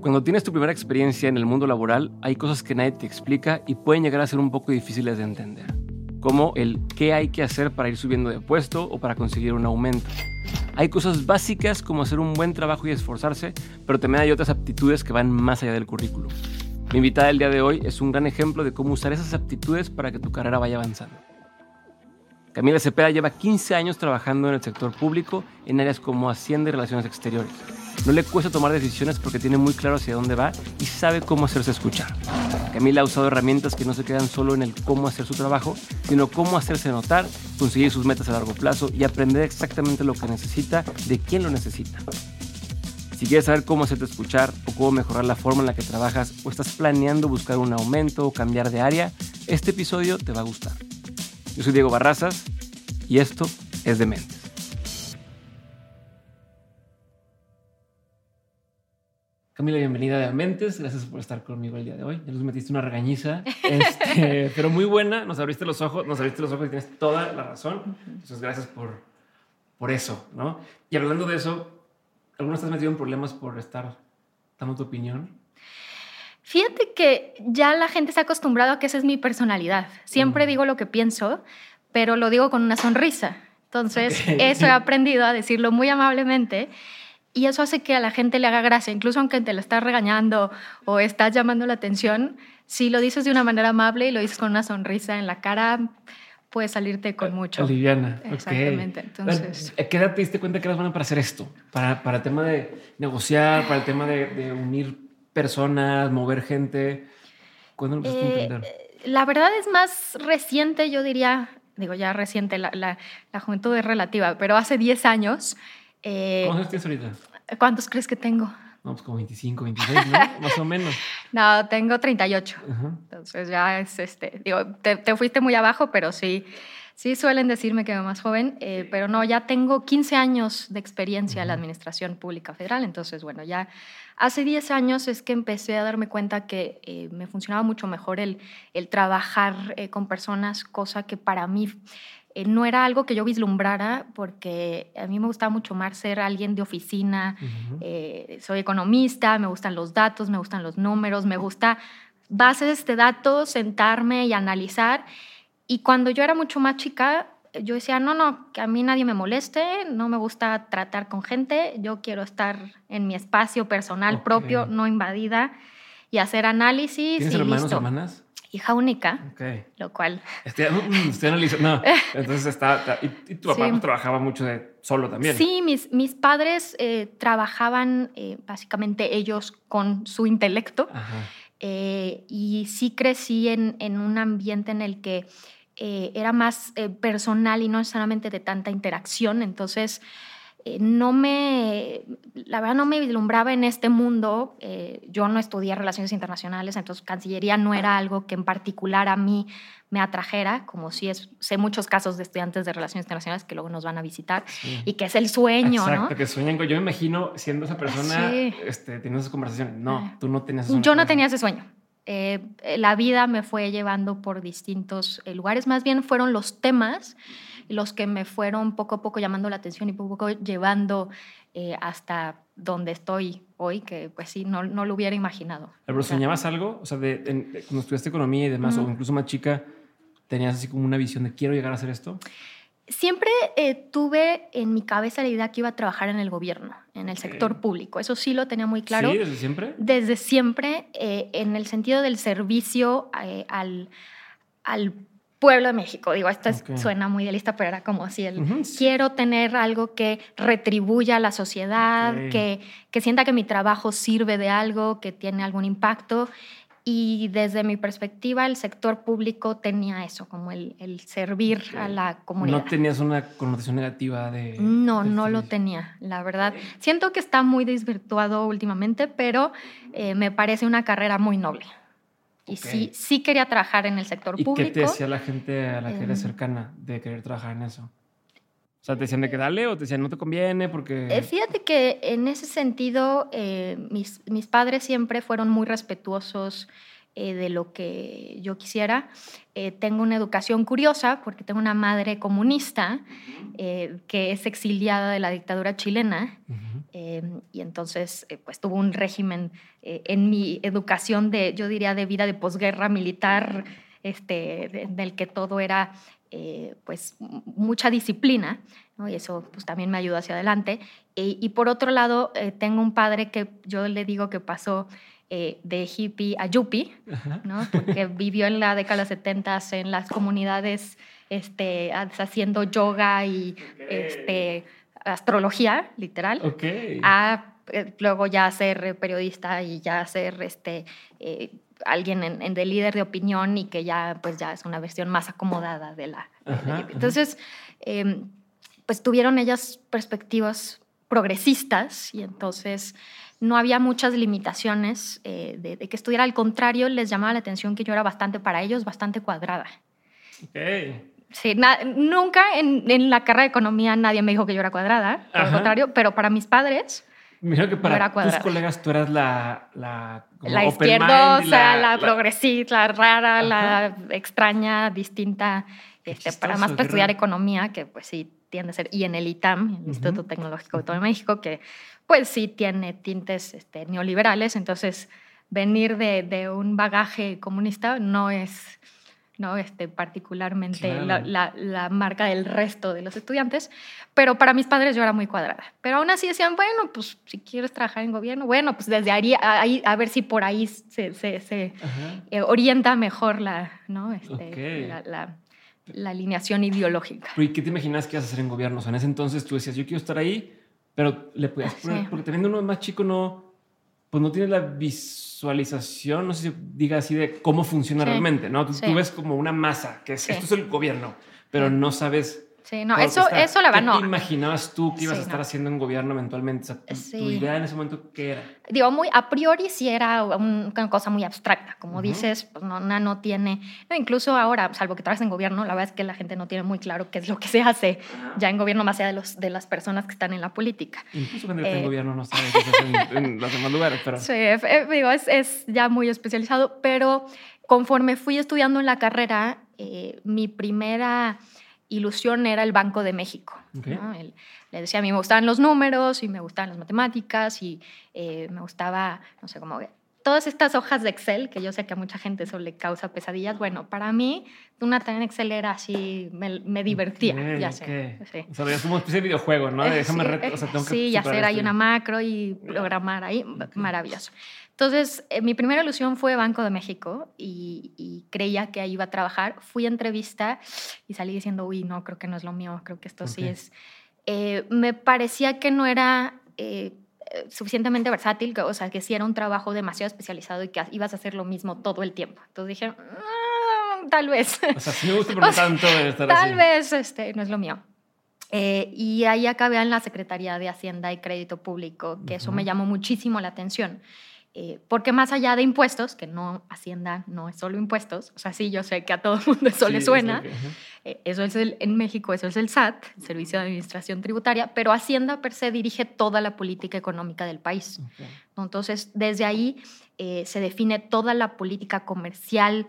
Cuando tienes tu primera experiencia en el mundo laboral, hay cosas que nadie te explica y pueden llegar a ser un poco difíciles de entender, como el qué hay que hacer para ir subiendo de puesto o para conseguir un aumento. Hay cosas básicas como hacer un buen trabajo y esforzarse, pero también hay otras aptitudes que van más allá del currículum. Mi invitada del día de hoy es un gran ejemplo de cómo usar esas aptitudes para que tu carrera vaya avanzando. Camila Cepeda lleva 15 años trabajando en el sector público en áreas como Hacienda y Relaciones Exteriores. No le cuesta tomar decisiones porque tiene muy claro hacia dónde va y sabe cómo hacerse escuchar. Camila ha usado herramientas que no se quedan solo en el cómo hacer su trabajo, sino cómo hacerse notar, conseguir sus metas a largo plazo y aprender exactamente lo que necesita de quién lo necesita. Si quieres saber cómo hacerte escuchar o cómo mejorar la forma en la que trabajas o estás planeando buscar un aumento o cambiar de área, este episodio te va a gustar. Yo soy Diego Barrazas y esto es Dementes. Camila, bienvenida de Amentes. Gracias por estar conmigo el día de hoy. Ya nos metiste una regañiza, este, pero muy buena. Nos abriste los ojos, nos abriste los ojos y tienes toda la razón. Entonces, gracias por, por eso, ¿no? Y hablando de eso, ¿alguna vez has metido en problemas por estar dando tu opinión? Fíjate que ya la gente se ha acostumbrado a que esa es mi personalidad. Siempre digo lo que pienso, pero lo digo con una sonrisa. Entonces, eso he aprendido a decirlo muy amablemente y eso hace que a la gente le haga gracia, incluso aunque te lo estás regañando o estás llamando la atención, si lo dices de una manera amable y lo dices con una sonrisa en la cara, puede salirte con mucho. Liviana. Exactamente. Entonces, ¿A qué edad te diste cuenta que eras buena para hacer esto? Para, para el tema de negociar, para el tema de, de unir personas, mover gente. ¿Cuándo lo empezaste a eh, entender? la verdad es más reciente, yo diría, digo ya reciente, la, la, la juventud es relativa, pero hace 10 años eh, ¿Cuántos tienes ahorita? ¿Cuántos crees que tengo? No, pues como 25, 26, ¿no? Más o menos. No, tengo 38. Entonces ya es, este, digo, te, te, fuiste muy abajo, pero sí, sí suelen decirme que más joven, eh, pero no, ya tengo 15 años de experiencia en la Administración Pública Federal, entonces bueno, ya hace 10 años es que empecé a darme cuenta que eh, me funcionaba mucho mejor el, el trabajar eh, con personas, cosa que para mí eh, no era algo que yo vislumbrara porque a mí me gustaba mucho más ser alguien de oficina, eh, soy economista, me gustan los datos, me gustan los números, me gusta bases de datos, sentarme y analizar. Y cuando yo era mucho más chica, yo decía, no, no, que a mí nadie me moleste, no me gusta tratar con gente, yo quiero estar en mi espacio personal propio, no invadida, y hacer análisis. ¿Tienes y hermanos, listo. hermanas? Hija única, Okay. lo cual... Estoy, mm, estoy analizando. No, entonces está. y, y tu papá Sí. pues, trabajaba mucho de solo también. Sí, mis, mis padres eh, trabajaban eh, básicamente ellos con su intelecto Ajá. eh, y sí crecí en, en un ambiente en el que era más personal y no necesariamente de tanta interacción, entonces eh, no me, la verdad no me vislumbraba en este mundo, eh, yo no estudié relaciones internacionales, entonces Cancillería no era algo que en particular a mí me atrajera, como sí es, sé muchos casos de estudiantes de relaciones internacionales que luego nos van a visitar Sí. y que es el sueño, Exacto, ¿no? que sueñan. con- Yo me imagino siendo esa persona, Sí. este, teniendo esas conversaciones. No, Ah. tú no tenías Yo no tenía ese sueño. Eh, la vida me fue llevando por distintos lugares, más bien fueron los temas los que me fueron poco a poco llamando la atención y poco a poco llevando eh, hasta donde estoy hoy, que pues sí, no, no lo hubiera imaginado. Pero O soñabas algo, o sea, de, en- de- cuando estudiaste economía y demás, o Ujú. incluso más chica, tenías así como una visión de quiero llegar a hacer esto. Siempre eh, tuve en mi cabeza la idea que iba a trabajar en el gobierno, en el sector público. Eso sí lo tenía muy claro. Sí, desde siempre. desde siempre eh, en el sentido del servicio eh, al, al pueblo de México. Digo, esto es- suena muy idealista, pero era como así el quiero tener algo que retribuya a la sociedad, que, que sienta que mi trabajo sirve de algo, que tiene algún impacto. Y desde mi perspectiva, el sector público tenía eso, como el, el servir a la comunidad. No tenías una connotación negativa de. No, no lo tenía, la verdad. Siento que está muy desvirtuado últimamente, pero eh, me parece una carrera muy noble. Y sí, sí quería trabajar en el sector ¿Y qué público. te decía la gente a la que eres Em. cercana de querer trabajar en eso? O sea, ¿te decían de que dale o te decían no te conviene porque... Eh, fíjate que en ese sentido, eh, mis, mis padres siempre fueron muy respetuosos eh, de lo que yo quisiera. Eh, tengo una educación curiosa porque tengo una madre comunista eh, que es exiliada de la dictadura chilena. Y entonces, pues tuvo un régimen en mi educación de, yo diría, de vida de posguerra militar, este, del que todo era, eh, pues, mucha disciplina, y eso, pues, también me ayudó hacia adelante. y por otro lado, tengo un padre que yo le digo que pasó de hippie a yuppie, ¿no? porque vivió en la década de los 70 en las comunidades este, haciendo yoga y este, astrología, literal, a eh, luego ya ser periodista y ya ser este, eh, alguien en, de líder de opinión y que ya, pues ya es una versión más acomodada de la... Entonces, em, pues tuvieron ellas perspectivas progresistas y entonces no había muchas limitaciones eh, de, que estudiara. Al contrario, les llamaba la atención que yo era bastante, para ellos, bastante cuadrada. Okay. Sí, nunca en, la carrera de economía nadie me dijo que yo era cuadrada, al contrario, pero para mis padres. Me que para tus colegas tú eras la. La, la izquierdosa, la, progresista, la rara, la extraña, distinta. Este, para más para estudiar economía, que pues sí tiende a ser. Y en el ITAM, el Instituto Tecnológico de México, que pues sí tiene tintes este, neoliberales. Entonces, venir de, de un bagaje comunista no es ¿no? Este, particularmente la, la, marca del resto de los estudiantes, pero para mis padres yo era muy cuadrada. Pero aún así decían, bueno, pues si quieres trabajar en gobierno, bueno, pues desde ahí, ahí a ver si por ahí se, se, se eh, orienta mejor la, ¿no? Este, la, la, alineación ideológica. ¿Y qué te imaginas que ibas a hacer en gobierno? O sea, en ese entonces tú decías, yo quiero estar ahí, pero le podías poner, porque teniendo uno más chico no pues no tienes la visualización, no sé si diga así de cómo funciona realmente, ¿no? Tú, ves como una masa, que es, esto es el gobierno, pero no sabes Sí, no, eso, eso la verdad no. ¿Qué imaginabas tú que ibas a estar haciendo en gobierno eventualmente? O tu, idea en ese momento qué era? Digo, muy a priori sí era una cosa muy abstracta. Como dices, pues no, no, tiene. incluso ahora, salvo que trabajes en gobierno, la verdad es que la gente no tiene muy claro qué es lo que se hace ya en gobierno, más allá de, los, de las personas que están en la política. Incluso cuando eh, en gobierno no sabe qué se hace en, los demás lugares. Pero... Sí, eh, digo, es, es, ya muy especializado, pero conforme fui estudiando en la carrera, eh, mi primera ilusión era el Banco de México. le decía, a mí me gustaban los números y me gustaban las matemáticas y eh, me gustaba, no sé cómo, todas estas hojas de Excel, que yo sé que a mucha gente eso le causa pesadillas, bueno, para mí una tarea en Excel era así, me, divertía, ya sé. Sí. O sea, es como una especie de videojuego, ¿no? Déjame sí, o sea, tengo sí, ya hacer ahí una macro y programar ahí, maravilloso. Entonces, eh, mi primera ilusión fue Banco de México y, creía que ahí iba a trabajar. Fui a entrevista y salí diciendo, uy, no, creo que no es lo mío, creo que esto sí es... Eh, me parecía que no era eh, suficientemente versátil, o sea, que sí era un trabajo demasiado especializado y que ibas a hacer lo mismo todo el tiempo. Entonces dije, ah, tal vez. O sea, sí me gusta por tanto estar Tal vez este, no es lo mío. y ahí acabé en la Secretaría de Hacienda y Crédito Público, que eso me llamó muchísimo la atención. Eh, porque más allá de impuestos, que no, Hacienda no es solo impuestos, o sea, sí, yo sé que a todo el mundo eso le suena, eh, eso es el, en México eso es el SAT, el Servicio de Administración Tributaria, pero Hacienda per se dirige toda la política económica del país. Entonces, desde ahí eh, se define toda la política comercial.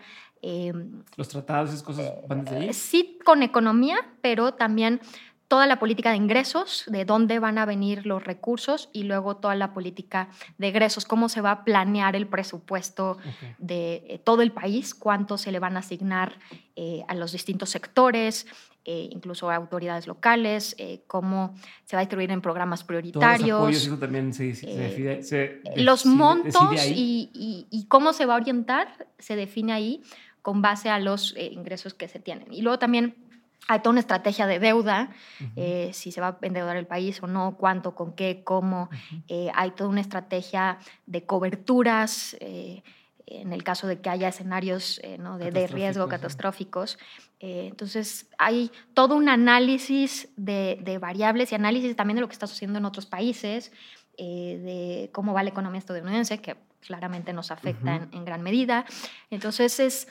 ¿Los tratados, esas cosas van desde ahí? Sí, con economía, pero también toda la política de ingresos, de dónde van a venir los recursos y luego toda la política de egresos, cómo se va a planear el presupuesto de eh, todo el país, cuánto se le van a asignar eh, a los distintos sectores, eh, incluso a autoridades locales, cómo se va a distribuir en programas prioritarios. Todos eso también se, se, los montos y, y, cómo se va a orientar se define ahí con base a los ingresos que se tienen. Y luego también hay toda una estrategia de deuda, eh, si se va a endeudar el país o no, cuánto, con qué, cómo. Eh, hay toda una estrategia de coberturas eh, en el caso de que haya escenarios de, riesgo catastróficos. entonces, hay todo un análisis de, variables y análisis también de lo que está sucediendo en otros países, de cómo va la economía estadounidense, que claramente nos afecta en, gran medida. Entonces, es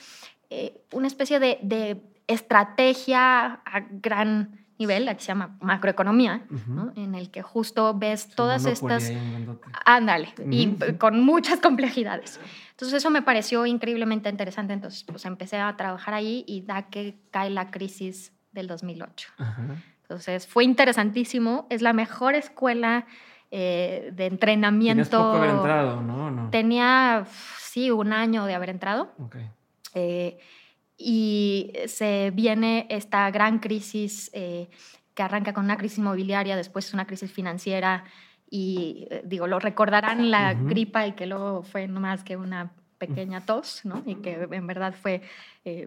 una especie de estrategia a gran nivel, la que se llama macroeconomía, en el que justo ves todas estas... Ándale, y con muchas complejidades. Entonces eso me pareció increíblemente interesante, entonces pues empecé a trabajar ahí y da que cae la crisis del 2008. Entonces fue interesantísimo, es la mejor escuela eh, de entrenamiento. Poco haber entrado, ¿no? no. Tenía, sí, un año de haber entrado. Okay. Eh, y se viene esta gran crisis eh, que arranca con una crisis inmobiliaria, después una crisis financiera y digo, lo recordarán la gripa y que luego fue no más que una pequeña tos, ¿no? Y que en verdad fue,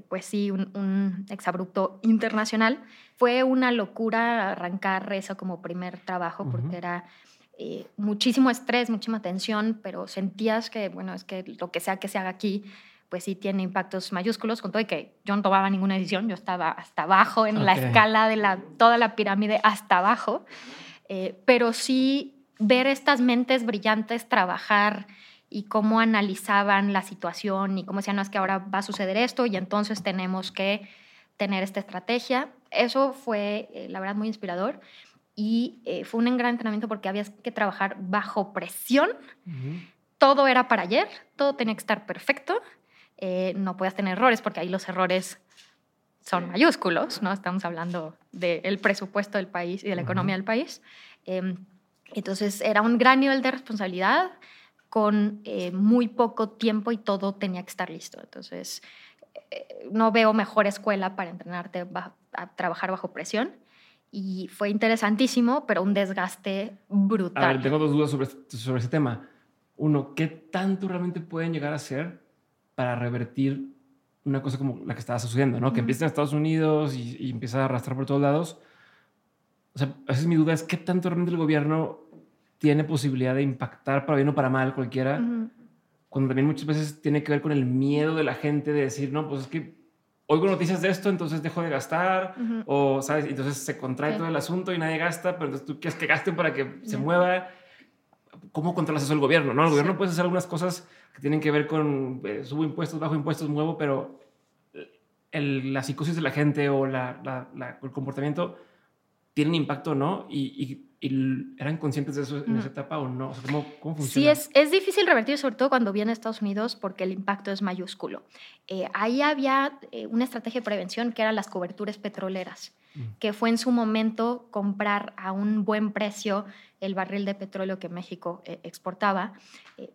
pues sí, un, un, exabrupto internacional. Fue una locura arrancar eso como primer trabajo porque era eh, muchísimo estrés, muchísima tensión, pero sentías que, bueno, es que lo que sea que se haga aquí, pues sí tiene impactos mayúsculos, con todo y que yo no tomaba ninguna decisión, yo estaba hasta abajo en la escala de la, toda la pirámide, hasta abajo, eh, pero sí ver estas mentes brillantes trabajar y cómo analizaban la situación y cómo decían, no es que ahora va a suceder esto y entonces tenemos que tener esta estrategia. Eso fue, eh, la verdad, muy inspirador y eh, fue un gran entrenamiento porque había que trabajar bajo presión. Todo era para ayer, todo tenía que estar perfecto. Eh, no podías tener errores porque ahí los errores son mayúsculos, ¿no? Estamos hablando del presupuesto del país y de la economía del país. Em, entonces era un gran nivel de responsabilidad con eh, muy poco tiempo y todo tenía que estar listo. Entonces no veo mejor escuela para entrenarte a trabajar bajo presión y fue interesantísimo, pero un desgaste brutal. A ver, tengo dos dudas sobre, sobre ese tema. Uno, ¿qué tanto realmente pueden llegar a hacer para revertir una cosa como la que estaba sucediendo, ¿no? Que empieza en Estados Unidos y, empieza a arrastrar por todos lados. O sea, esa es mi duda, es qué tanto realmente el gobierno tiene posibilidad de impactar para bien o para mal cualquiera, cuando también muchas veces tiene que ver con el miedo de la gente de decir, no, pues es que oigo noticias de esto, entonces dejo de gastar, o, ¿sabes? Entonces se contrae todo el asunto y nadie gasta, pero entonces tú quieres que gasten para que se mueva. ¿Cómo controlas eso el gobierno? ¿no? El gobierno puede hacer algunas cosas que tienen que ver con eh, subo impuestos, bajo impuestos, muevo, pero el, la psicosis de la gente o la, el comportamiento tienen impacto, ¿no? y ¿Y eran conscientes de eso en esa etapa o no? ¿cómo, ¿cómo, funciona? Sí, es, es, difícil revertir, sobre todo cuando viene a Estados Unidos, porque el impacto es mayúsculo. Eh, ahí había eh, una estrategia de prevención que eran las coberturas petroleras, que fue en su momento comprar a un buen precio el barril de petróleo que México eh, exportaba,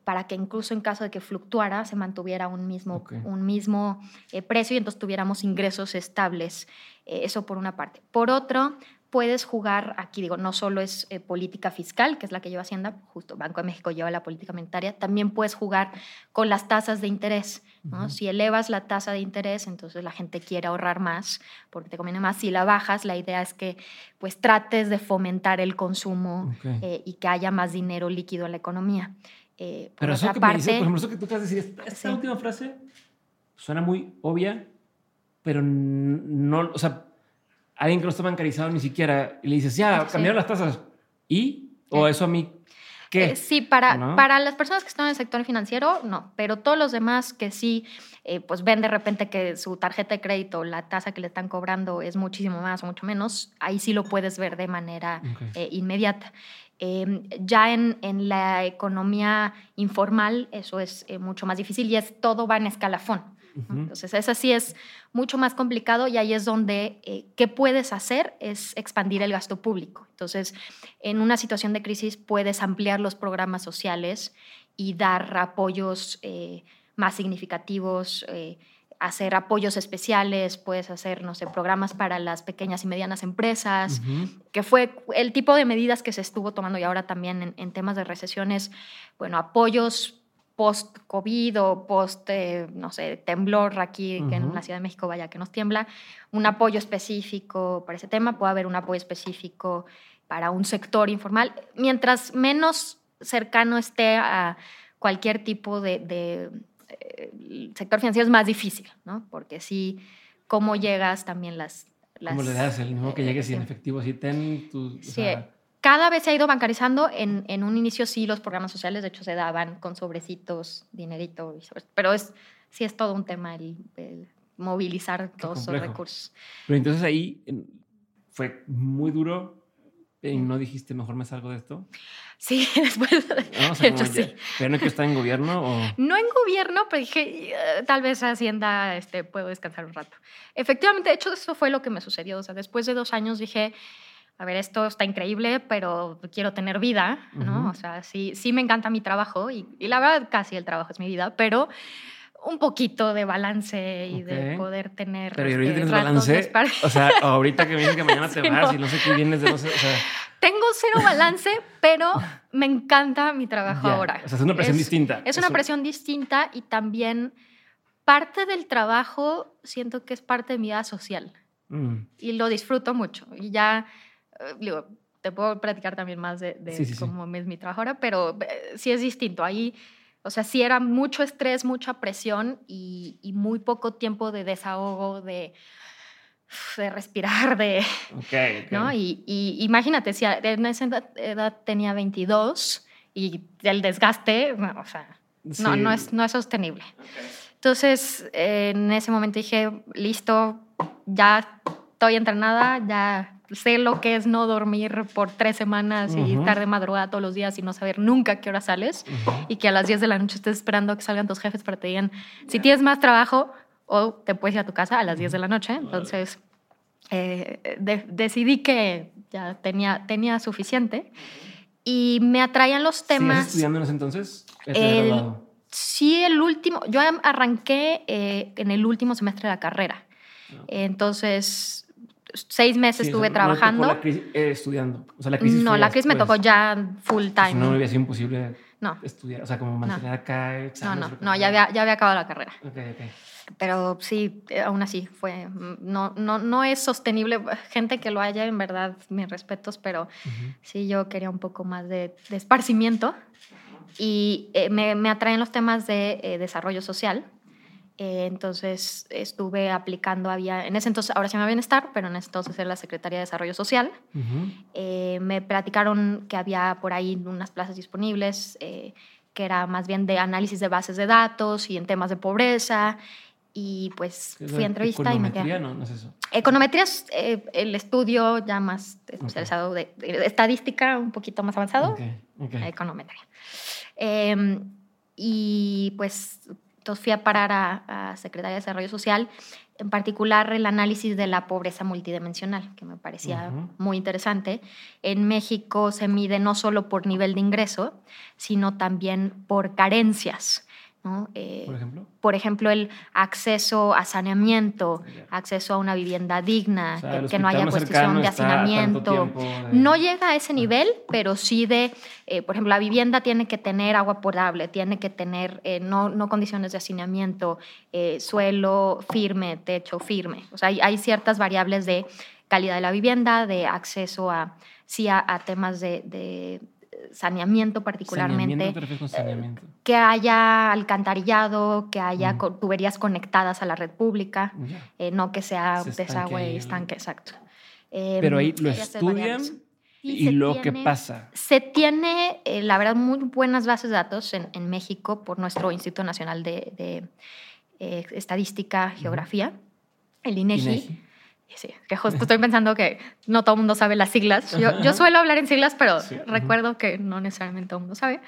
para que incluso en caso de que fluctuara, se mantuviera un mismo, un mismo precio y entonces tuviéramos ingresos estables. eso por una parte. Por otro, puedes jugar, aquí digo, no solo es eh, política fiscal, que es la que lleva Hacienda, justo Banco de México lleva la política monetaria, también puedes jugar con las tasas de interés. ¿no? Si elevas la tasa de interés, entonces la gente quiere ahorrar más porque te conviene más. Si la bajas, la idea es que pues trates de fomentar el consumo eh, y que haya más dinero líquido en la economía. Eh, Pero eso que parte, me por ejemplo, eso que tú de decir, esta, última frase suena muy obvia, pero no, o sea, alguien que no está bancarizado ni siquiera, y le dices, ya, cambiaron las tasas. ¿Y? ¿O eso a mí qué? Eh, sí, para, para las personas que están en el sector financiero, no. Pero todos los demás que sí, eh, pues ven de repente que su tarjeta de crédito, la tasa que le están cobrando es muchísimo más o mucho menos, ahí sí lo puedes ver de manera eh, inmediata. Em, ya en, en, la economía informal eso es mucho más difícil y es todo va en escalafón. Entonces, eso sí es mucho más complicado y ahí es donde eh, qué puedes hacer es expandir el gasto público. Entonces, en una situación de crisis puedes ampliar los programas sociales y dar apoyos eh, más significativos, eh, hacer apoyos especiales, puedes hacer, no sé, programas para las pequeñas y medianas empresas, que fue el tipo de medidas que se estuvo tomando y ahora también en, en temas de recesiones, bueno, apoyos post-COVID o post, eh, no sé, temblor aquí, que en la Ciudad de México vaya que nos tiembla, un apoyo específico para ese tema, puede haber un apoyo específico para un sector informal. Mientras menos cercano esté a cualquier tipo de, eh, sector financiero es más difícil, ¿no? Porque sí, cómo llegas también las... las ¿Cómo le das el mismo que llegue sin efectivo? Si ten tu... Sí, cada vez se ha ido bancarizando. En, en, un inicio sí los programas sociales, de hecho, se daban con sobrecitos, dinerito, pero es, sí es todo un tema el, movilizar todos esos recursos. Pero entonces ahí fue muy duro y no dijiste, mejor me salgo de esto. Sí, después. de hecho, sí. ¿Pero no que está en gobierno? O? No en gobierno, pero dije, tal vez Hacienda este, puedo descansar un rato. Efectivamente, de hecho, eso fue lo que me sucedió. O sea, después de dos años dije, a ver, esto está increíble, pero quiero tener vida, ¿no? O sea, sí, sí me encanta mi trabajo y, y, la verdad casi el trabajo es mi vida, pero un poquito de balance y de poder tener. Pero ahorita tienes balance. O sea, ahorita que vienes que mañana te vas y no sé qué vienes de no sé, o sea. Tengo cero balance, pero me encanta mi trabajo ahora. O sea, es una presión distinta. Es una presión distinta y también parte del trabajo siento que es parte de mi vida social. Mm. Y lo disfruto mucho. Y ya, digo, te puedo platicar también más de, cómo es mi trabajo ahora, pero eh, sí es distinto. Ahí o sea, sí era mucho estrés, mucha presión y, muy poco tiempo de desahogo, de, de respirar, de... ¿no? Y, imagínate, si en esa edad tenía 22 y el desgaste, o sea, no, no, es, no es sostenible. Entonces, en ese momento dije, listo, ya estoy entrenada, ya sé lo que es no dormir por tres semanas y estar de madrugada todos los días y no saber nunca qué hora sales y que a las 10 de la noche estés esperando que salgan tus jefes para te digan si tienes más trabajo o te puedes ir a tu casa a las 10 de la noche. Entonces eh, decidí que ya tenía, tenía suficiente y me atraían los temas. ¿Sigues estudiando en ese entonces? sí, el último. Yo arranqué eh, en el último semestre de la carrera. Ah. Entonces seis meses estuve trabajando. No la crisis, eh, estudiando. O sea, la crisis no, la crisis me tocó ya full time. no hubiera sido imposible no. estudiar, o sea, como mantener acá No, no, no, ya había, ya había acabado la carrera. Okay, okay. Pero sí, eh, aún así fue, no, no, no es sostenible. Gente que lo haya, en verdad, mis respetos, pero sí yo quería un poco más de, de esparcimiento y eh, me, me, atraen los temas de desarrollo social eh, entonces estuve aplicando, había, en ese entonces, ahora se llama Bienestar, pero en ese entonces era la Secretaría de Desarrollo Social. Eh, me platicaron que había por ahí unas plazas disponibles, eh, que era más bien de análisis de bases de datos y en temas de pobreza. Y pues fui a entrevista y me quedé. No, no es eso. Econometría es el estudio ya más especializado de, estadística, un poquito más avanzado. Econometría. Em, y pues entonces fui a parar a, Secretaría de Desarrollo Social, en particular el análisis de la pobreza multidimensional, que me parecía muy interesante. En México se mide no solo por nivel de ingreso, sino también por carencias. Eh, ¿Por ejemplo? Por ejemplo, el acceso a saneamiento, acceso a una vivienda digna, que, no haya cuestión de hacinamiento. No llega a ese nivel, pero sí de, eh, por ejemplo, la vivienda tiene que tener agua potable, tiene que tener eh, no, no, condiciones de hacinamiento, suelo firme, techo firme. O sea, hay, ciertas variables de calidad de la vivienda, de acceso a, sí, a, temas de saneamiento particularmente. Saneamiento, Que haya alcantarillado, que haya tuberías conectadas a la red pública, eh, no que sea desagüe y estanque, exacto. Pero ahí em, lo estudian y, lo que pasa. Se tiene, eh, la verdad, muy buenas bases de datos en, en México por nuestro Instituto Nacional de, eh, Estadística, Geografía, el INEGI. Sí, que justo estoy pensando que no todo el mundo sabe las siglas. Yo, yo suelo hablar en siglas, pero recuerdo que no necesariamente todo el mundo sabe.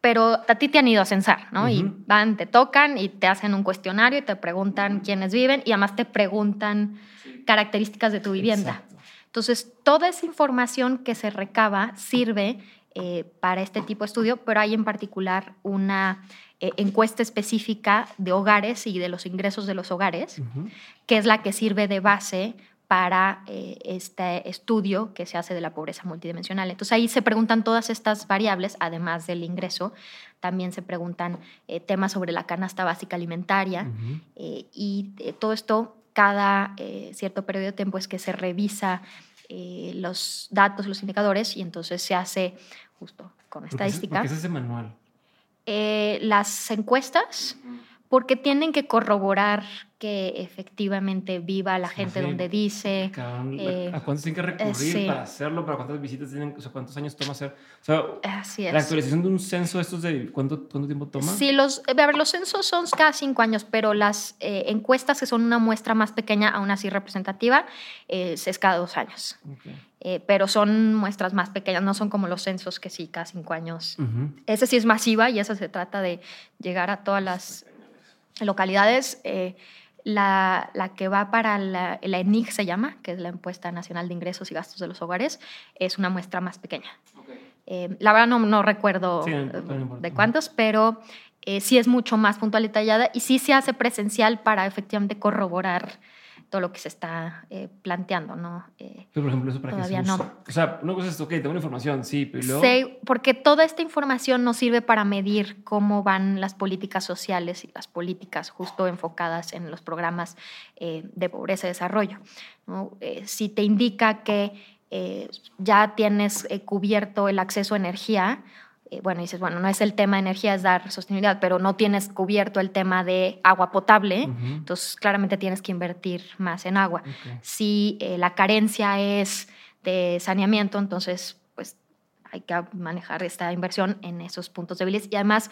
Pero a ti te han ido a censar, ¿no? Y van, te tocan y te hacen un cuestionario y te preguntan quiénes viven y además te preguntan características de tu vivienda. Entonces, toda esa información que se recaba sirve eh, para este tipo de estudio, pero hay en particular una eh, encuesta específica de hogares y de los ingresos de los hogares, que es la que sirve de base para eh, este estudio que se hace de la pobreza multidimensional. Entonces ahí se preguntan todas estas variables, además del ingreso, también se preguntan eh, temas sobre la canasta básica alimentaria y todo esto cada cierto periodo de tiempo es que se revisa los datos, los indicadores y entonces se hace justo con estadística. ¿Por qué se hace manual? Eh, las encuestas porque tienen que corroborar que efectivamente viva la gente donde dice. Eh, ¿A cuántos tienen que recurrir para hacerlo? ¿Para cuántas visitas tienen? O sea, ¿cuántos años toma hacer? O sea, Así es. La actualización de un censo, ¿estos de cuánto, cuánto tiempo toma? Sí, los, a ver, los censos son cada cinco años, pero las eh, encuestas, que son una muestra más pequeña, aún así representativa, es cada dos años. Eh, pero son muestras más pequeñas, no son como los censos que sí, cada cinco años. Ese sí es masiva y eso se trata de llegar a todas las localidades. Eh, La, la, que va para la, la, ENIG se llama, que es la Encuesta Nacional de Ingresos y Gastos de los Hogares, es una muestra más pequeña. Eh, la verdad no, no recuerdo de cuántos, pero eh, sí es mucho más puntual y detallada y sí se hace presencial para efectivamente corroborar todo lo que se está eh, planteando, ¿no? pero, por ejemplo, eso para todavía no. O sea, una cosa es, ok, tengo una información, sí, pero luego... Sí, porque toda esta información nos sirve para medir cómo van las políticas sociales y las políticas justo enfocadas en los programas de pobreza y desarrollo. ¿no? si te indica que ya tienes cubierto el acceso a energía, eh, bueno, dices, bueno, no es el tema de energía, es dar sostenibilidad, pero no tienes cubierto el tema de agua potable, entonces claramente tienes que invertir más en agua. Si eh, la carencia es de saneamiento, entonces hay que manejar esta inversión en esos puntos débiles. Y además,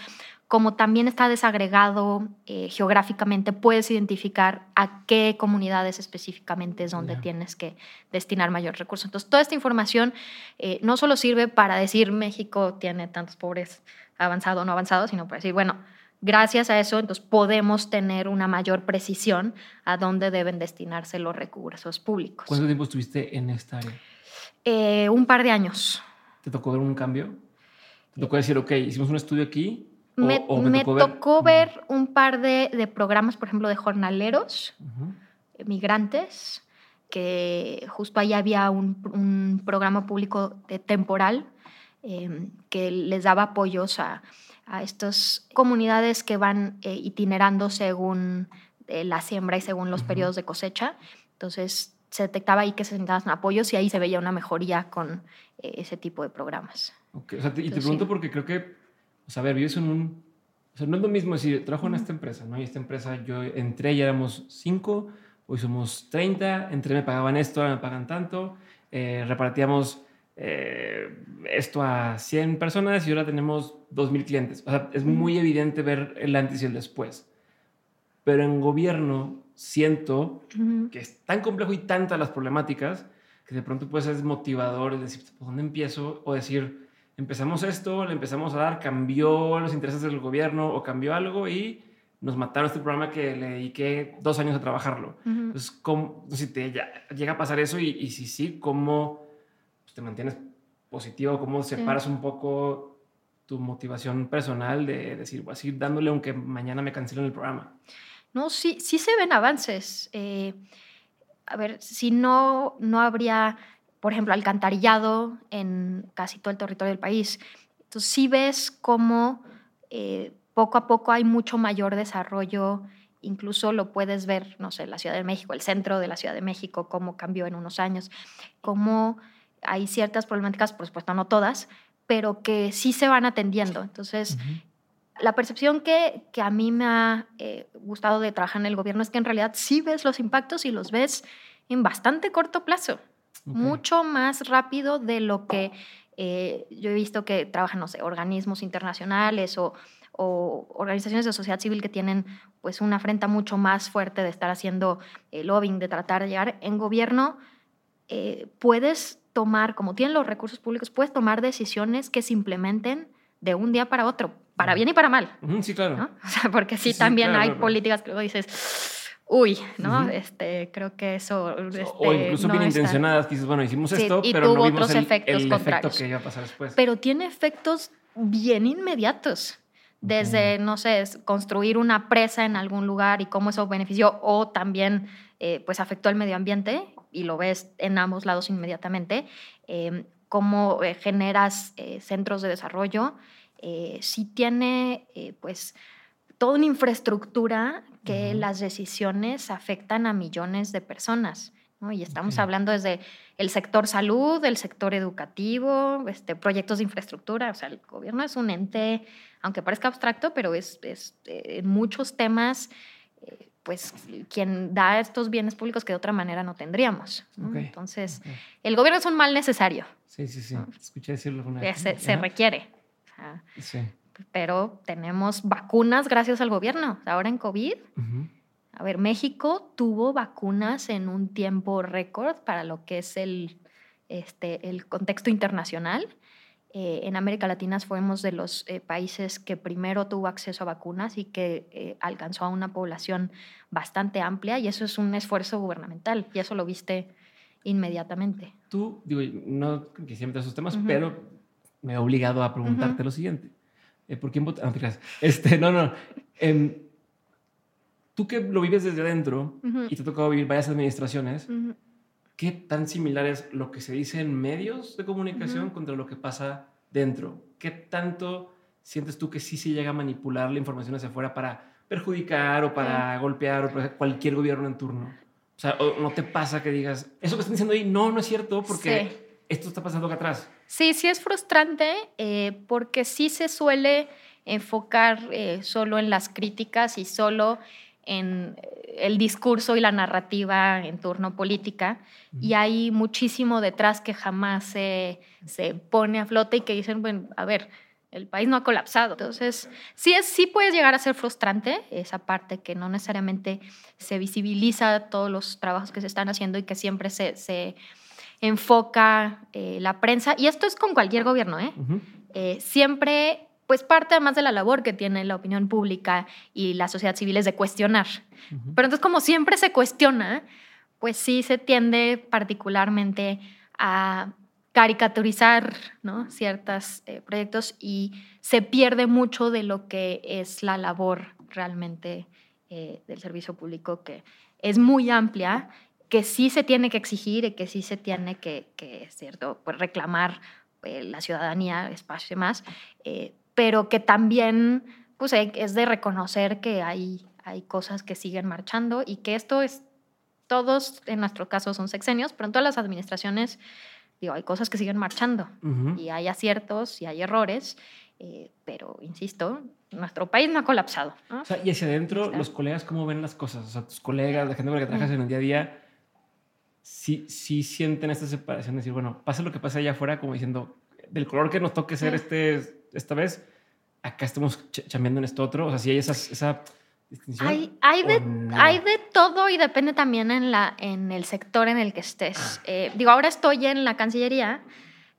como también está desagregado eh, geográficamente, puedes identificar a qué comunidades específicamente es donde tienes que destinar mayor recurso. Entonces, toda esta información eh, no solo sirve para decir México tiene tantos pobres avanzado o no avanzado, sino para decir, bueno, gracias a eso, entonces podemos tener una mayor precisión a dónde deben destinarse los recursos públicos. ¿Cuánto tiempo estuviste en esta área? Eh, un par de años. ¿Te tocó ver un cambio? ¿Te tocó decir, ok, hicimos un estudio aquí? me, tocó, ver... un par de, programas, por ejemplo, de jornaleros, migrantes, que justo ahí había un, programa público de temporal em, que les daba apoyos a, estas comunidades que van eh, itinerando según eh, la siembra y según los periodos de cosecha. Entonces, se detectaba ahí que se necesitaban apoyos y ahí se veía una mejoría con eh, ese tipo de programas. Okay. O sea, y te pregunto porque creo que, o sea, a ver, vives en un... O sea, no es lo mismo decir, trabajo en esta empresa, ¿no? Y esta empresa, yo entré y éramos cinco, hoy somos 30, entré, me pagaban esto, ahora me pagan tanto, eh, repartíamos eh, esto a 100 personas y ahora tenemos 2.000 clientes. O sea, es muy evidente ver el antes y el después. Pero en gobierno siento que es tan complejo y tantas las problemáticas que de pronto puede ser desmotivador es decir, ¿por dónde empiezo? O decir, empezamos esto, le empezamos a dar, cambió los intereses del gobierno o cambió algo y nos mataron este programa que le dediqué dos años a trabajarlo. Entonces, ¿cómo, si te llega a pasar eso y, si sí, ¿cómo te mantienes positivo? ¿Cómo separas un poco tu motivación personal de decir, voy a seguir dándole aunque mañana me cancelen el programa? No, sí, sí se ven avances. Eh, a ver, si no, no habría, por ejemplo, alcantarillado en casi todo el territorio del país. Entonces, sí ves cómo eh, poco a poco hay mucho mayor desarrollo, incluso lo puedes ver, no sé, la Ciudad de México, el centro de la Ciudad de México, cómo cambió en unos años, cómo hay ciertas problemáticas, por supuesto no todas, pero que sí se van atendiendo. Entonces, la percepción que, que, a mí me ha eh, gustado de trabajar en el gobierno es que en realidad sí ves los impactos y los ves en bastante corto plazo, mucho más rápido de lo que eh, yo he visto que trabajan, no sé, organismos internacionales o, o, organizaciones de sociedad civil que tienen pues una afrenta mucho más fuerte de estar haciendo eh, lobbying, de tratar de llegar en gobierno, puedes tomar, como tienen los recursos públicos, puedes tomar decisiones que se implementen de un día para otro para bien y para mal. Sí, claro. O sea, porque sí, también hay políticas que luego dices, uy, ¿no? este, creo que eso... Este, o incluso bien intencionadas, que dices, bueno, hicimos esto, pero no vimos el, efectos el efecto que iba a pasar después. Pero tiene efectos bien inmediatos. Desde, no sé, construir una presa en algún lugar y cómo eso benefició o también eh, pues afectó al medio ambiente y lo ves en ambos lados inmediatamente, eh, cómo eh, generas centros de desarrollo, eh, sí tiene eh, pues toda una infraestructura que las decisiones afectan a millones de personas. ¿no? Y estamos hablando desde el sector salud, el sector educativo, este, proyectos de infraestructura. O sea, el gobierno es un ente, aunque parezca abstracto, pero es, es eh, en muchos temas pues quien da estos bienes públicos que de otra manera no tendríamos. Entonces, el gobierno es un mal necesario. Sí, sí, sí. Escuché decirlo alguna vez. se requiere. Pero tenemos vacunas gracias al gobierno. Ahora en COVID, a ver, México tuvo vacunas en un tiempo récord para lo que es el, este, el contexto internacional. eh, en América Latina fuimos de los eh, países que primero tuvo acceso a vacunas y que eh, alcanzó a una población bastante amplia y eso es un esfuerzo gubernamental y eso lo viste inmediatamente. Tú, digo, no quisiera meter esos temas, pero me he obligado a preguntarte lo siguiente. ¿Por quién votaste? No, este, no, no. Em, tú que lo vives desde adentro y te ha tocado vivir varias administraciones, ¿qué tan similar es lo que se dice en medios de comunicación contra lo que pasa dentro? ¿Qué tanto sientes tú que sí se llega a manipular la información hacia afuera para perjudicar o para golpear o para cualquier gobierno en turno? O sea, ¿no te pasa que digas, eso que están diciendo ahí, no, no es cierto porque esto está pasando acá atrás? Sí, sí es frustrante eh, porque sí se suele enfocar eh, solo en las críticas y solo en el discurso y la narrativa en torno política y hay muchísimo detrás que jamás se, se, pone a flote y que dicen, bueno, a ver, el país no ha colapsado. Entonces, sí, es, sí puede llegar a ser frustrante esa parte que no necesariamente se visibiliza todos los trabajos que se están haciendo y que siempre se, se enfoca eh, la prensa. Y esto es con cualquier gobierno, ¿eh? eh siempre pues parte además de la labor que tiene la opinión pública y la sociedad civil es de cuestionar. Pero entonces como siempre se cuestiona, pues sí se tiende particularmente a caricaturizar ¿no? ciertos eh, proyectos y se pierde mucho de lo que es la labor realmente eh, del servicio público, que es muy amplia, que sí se tiene que exigir y que sí se tiene que, que cierto, pues reclamar eh, la ciudadanía, espacio y demás, pero que también pues, es de reconocer que hay, hay cosas que siguen marchando y que esto es, todos en nuestro caso son sexenios, pero en todas las administraciones, digo, hay cosas que siguen marchando y hay aciertos y hay errores, eh, pero insisto, nuestro país no ha colapsado. y hacia adentro, los colegas, ¿cómo ven las cosas? O sea, tus colegas, la gente con la que trabajas en el día a día, sí, sí sienten esta separación, decir, bueno, pasa lo que pasa allá afuera, como diciendo, del color que nos toque ser este esta vez, acá estamos chambeando en esto otro. O sea, si hay esa distinción. Hay, hay, de, hay de todo y depende también en, la, en el sector en el que estés. Ah. Eh, digo, ahora estoy en la Cancillería,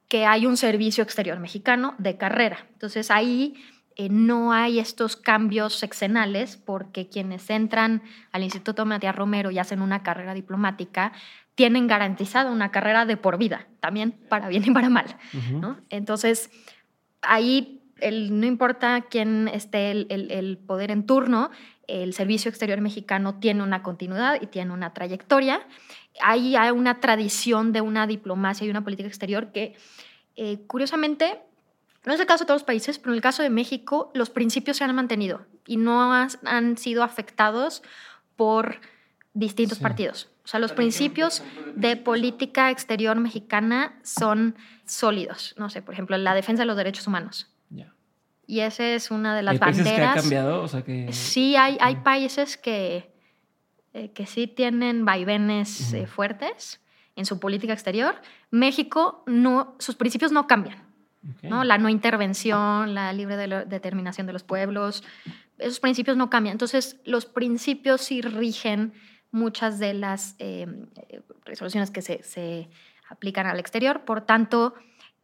que hay un servicio exterior mexicano de carrera. Entonces ahí eh, no hay estos cambios sexenales porque quienes entran al Instituto Matías Romero y hacen una carrera diplomática tienen garantizada una carrera de por vida, también para bien y para mal. ¿no? Entonces, ahí el, no importa quién esté el, poder en turno, el Servicio Exterior Mexicano tiene una continuidad y tiene una trayectoria. Ahí hay una tradición de una diplomacia y una política exterior que, eh, curiosamente, no es el caso de todos los países, pero en el caso de México, los principios se han mantenido y no han sido afectados por distintos partidos. O sea, los principios de política exterior mexicana son sólidos. No sé, por ejemplo, la defensa de los derechos humanos. Y esa es una de las ¿Hay banderas. Países que ha cambiado? O sea que... Sí, hay, hay países que, eh, que sí tienen vaivenes eh, fuertes en su política exterior. México, no, sus principios no cambian. ¿no? La no intervención, la libre determinación de los pueblos, esos principios no cambian. Entonces, los principios sí rigen muchas de las eh, resoluciones que se, se, aplican al exterior. Por tanto,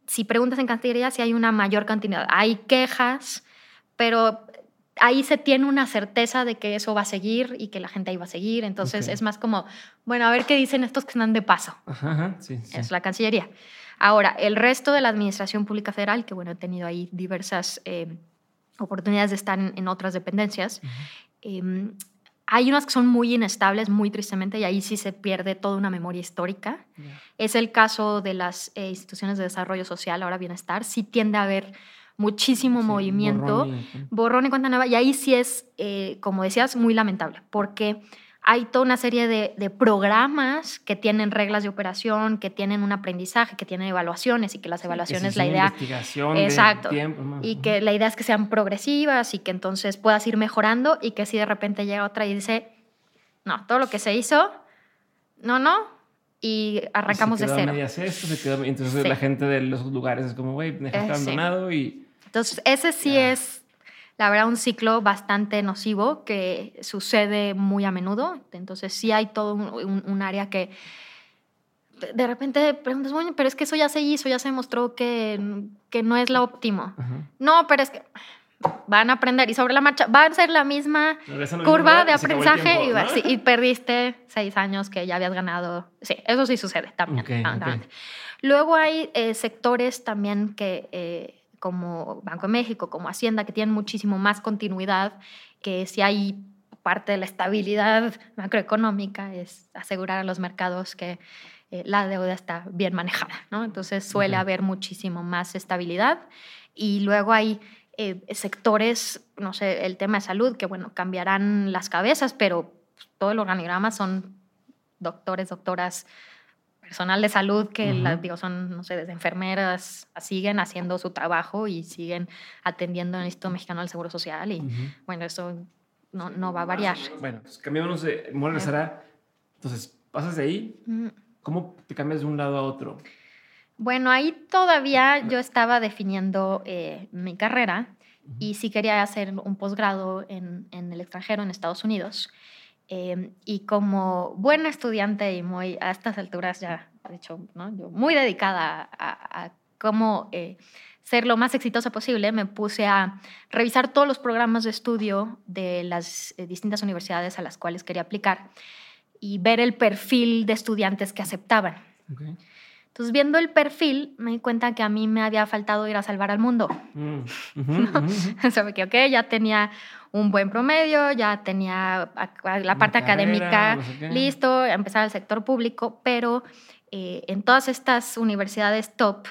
si preguntas en Cancillería, si hay una mayor cantidad. Hay quejas, pero ahí se tiene una certeza de que eso va a seguir y que la gente ahí va a seguir. Entonces es más como, bueno, a ver qué dicen estos que están de paso. Es la Cancillería. Ahora, el resto de la Administración Pública Federal, que bueno, he tenido ahí diversas eh, oportunidades de estar en, otras dependencias, hay unas que son muy inestables, muy tristemente, y ahí sí se pierde toda una memoria histórica. Es el caso de las eh, instituciones de desarrollo social, ahora bienestar, sí tiende a haber muchísimo movimiento, borrón y, cuenta nueva, y ahí sí es, eh, como decías, muy lamentable, porque hay toda una serie de, programas que tienen reglas de operación, que tienen un aprendizaje, que tienen evaluaciones y que las evaluaciones, la idea... Exacto. y que la idea es que sean progresivas y que entonces puedas ir mejorando y que si de repente llega otra y dice, no, todo lo que se hizo, no, no, y arrancamos de cero. entonces la gente de los lugares es como, güey, dejaste eh, abandonado y... Entonces ese sí es la verdad, un ciclo bastante nocivo que sucede muy a menudo. Entonces, sí hay todo un, área que de repente preguntas, bueno, pero es que eso ya se hizo, ya se demostró que, que no es lo óptimo. No, pero es que van a aprender y sobre la marcha van a ser la misma curva de aprendizaje y, perdiste seis años que ya habías ganado. Sí, eso sí sucede también. Luego hay eh, sectores también que, eh, como Banco de México, como Hacienda, que tienen muchísimo más continuidad, que si hay parte de la estabilidad macroeconómica es asegurar a los mercados que eh, la deuda está bien manejada, ¿no? Entonces suele haber muchísimo más estabilidad y luego hay eh, sectores, no sé, el tema de salud, que bueno, cambiarán las cabezas, pero todo el organigrama son doctores, doctoras, personal de salud que digo, son, no sé, desde enfermeras, siguen haciendo su trabajo y siguen atendiendo en el Instituto Mexicano del Seguro Social y bueno, eso no, no, va a variar. Bueno, pues cambiamos de Mora Sara. Entonces, pasas de ahí, ¿cómo te cambias de un lado a otro? Bueno, ahí todavía yo estaba definiendo eh, mi carrera y sí quería hacer un posgrado en, el extranjero, en Estados Unidos. Em, y como buena estudiante y muy a estas alturas ya, de hecho, ¿no? yo muy dedicada a, cómo eh, ser lo más exitosa posible, me puse a revisar todos los programas de estudio de las eh, distintas universidades a las cuales quería aplicar y ver el perfil de estudiantes que aceptaban. Entonces, viendo el perfil, me di cuenta que a mí me había faltado ir a salvar al mundo. Mm, que, ok, ya tenía un buen promedio, ya tenía la parte académica listo, empezar el sector público, pero eh, en todas estas universidades top,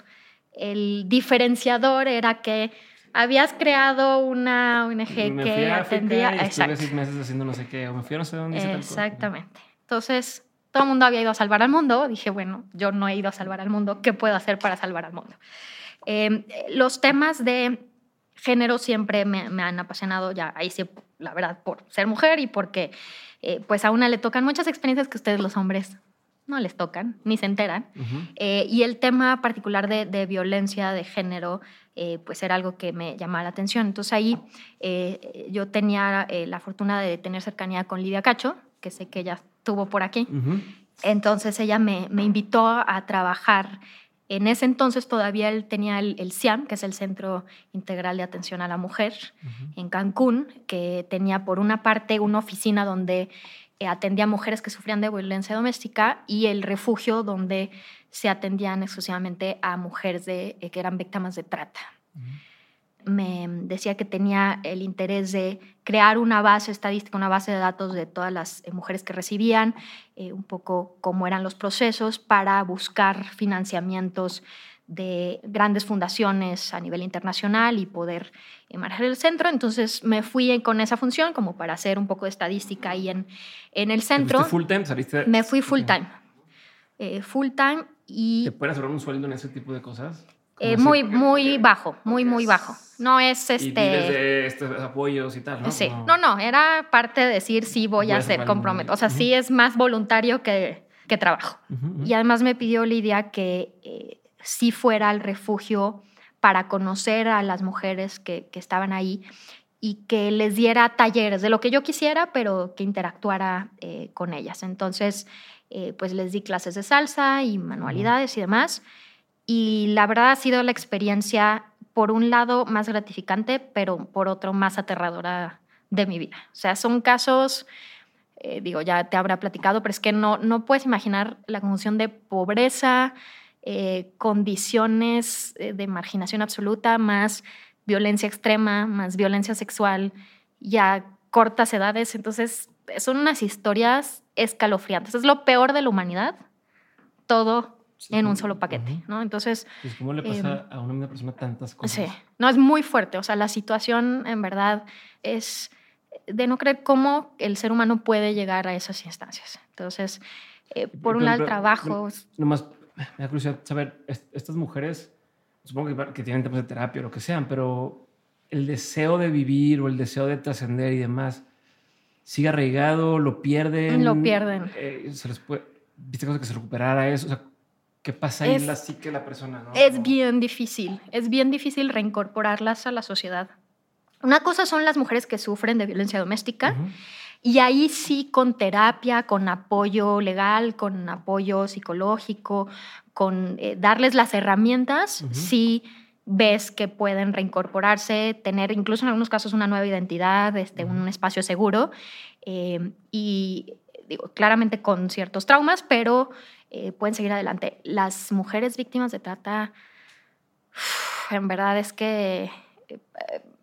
el diferenciador era que habías creado una ONG que atendía... Y estuve seis meses haciendo no sé qué, o me fui a no sé dónde. Exactamente. Entonces, todo el mundo había ido a salvar al mundo, dije, bueno, yo no he ido a salvar al mundo, ¿qué puedo hacer para salvar al mundo? Em, los temas de género siempre me, han apasionado, ya ahí sí, la verdad, por ser mujer y porque eh, pues a una le tocan muchas experiencias que ustedes los hombres no les tocan, ni se enteran. Eh, y el tema particular de, violencia de género, eh, pues era algo que me llamaba la atención. Entonces ahí yo tenía la fortuna de tener cercanía con Lidia Cacho, que sé que ella estuvo por aquí. Entonces ella me, me, invitó a trabajar. En ese entonces todavía él tenía el, el CIAM, que es el Centro Integral de Atención a la Mujer, en Cancún, que tenía por una parte una oficina donde eh, atendía a mujeres que sufrían de violencia doméstica y el refugio donde se atendían exclusivamente a mujeres de, eh, que eran víctimas de trata me decía que tenía el interés de crear una base estadística, una base de datos de todas las eh, mujeres que recibían, eh, un poco cómo eran los procesos para buscar financiamientos de grandes fundaciones a nivel internacional y poder eh, manejar el centro. Entonces me fui con esa función como para hacer un poco de estadística ahí en, en el centro. full time? ¿Saliste? Me fui full time. full time y... ¿Te puedes ahorrar un sueldo en ese tipo de cosas? Eh, muy, muy bajo, muy, muy bajo. No es este. Y de estos apoyos y tal, ¿no? Sí. No, no, era parte de decir sí voy, a hacer comprometo. O sea, sí es más voluntario que, que trabajo. Y además me pidió Lidia que eh, sí fuera al refugio para conocer a las mujeres que, que, estaban ahí y que les diera talleres de lo que yo quisiera, pero que interactuara eh, con ellas. Entonces, pues les di clases de salsa y manualidades y demás. Y la verdad ha sido la experiencia, por un lado, más gratificante, pero por otro, más aterradora de mi vida. O sea, son casos, eh, digo, ya te habrá platicado, pero es que no, no puedes imaginar la conjunción de pobreza, eh, condiciones eh, de marginación absoluta, más violencia extrema, más violencia sexual, ya cortas edades. Entonces, son unas historias escalofriantes. Es lo peor de la humanidad. Todo en un solo paquete, ¿no? Entonces... Pues ¿Cómo le pasa em, a una misma persona tantas cosas? Sí, no, es muy fuerte, o sea, la situación en verdad es de no creer cómo el ser humano puede llegar a esas instancias. Entonces, eh, por un lado, el trabajo... nomás me da curiosidad saber, estas mujeres, supongo que, que tienen temas de terapia o lo que sean, pero el deseo de vivir o el deseo de trascender y demás, ¿sigue arraigado? ¿Lo pierden? Lo pierden. Eh, ¿se les puede, ¿Viste cosas que se recuperara eso? O sea, ¿Qué pasa ahí en la psique de la persona? ¿no? Es bien difícil, es bien difícil reincorporarlas a la sociedad. Una cosa son las mujeres que sufren de violencia doméstica Y ahí sí, con terapia, con apoyo legal, con apoyo psicológico, con eh, darles las herramientas, sí ves que pueden reincorporarse, tener incluso en algunos casos una nueva identidad, este, un espacio seguro. Eh, y digo, claramente con ciertos traumas, pero eh, pueden seguir adelante. Las mujeres víctimas de trata, en verdad es que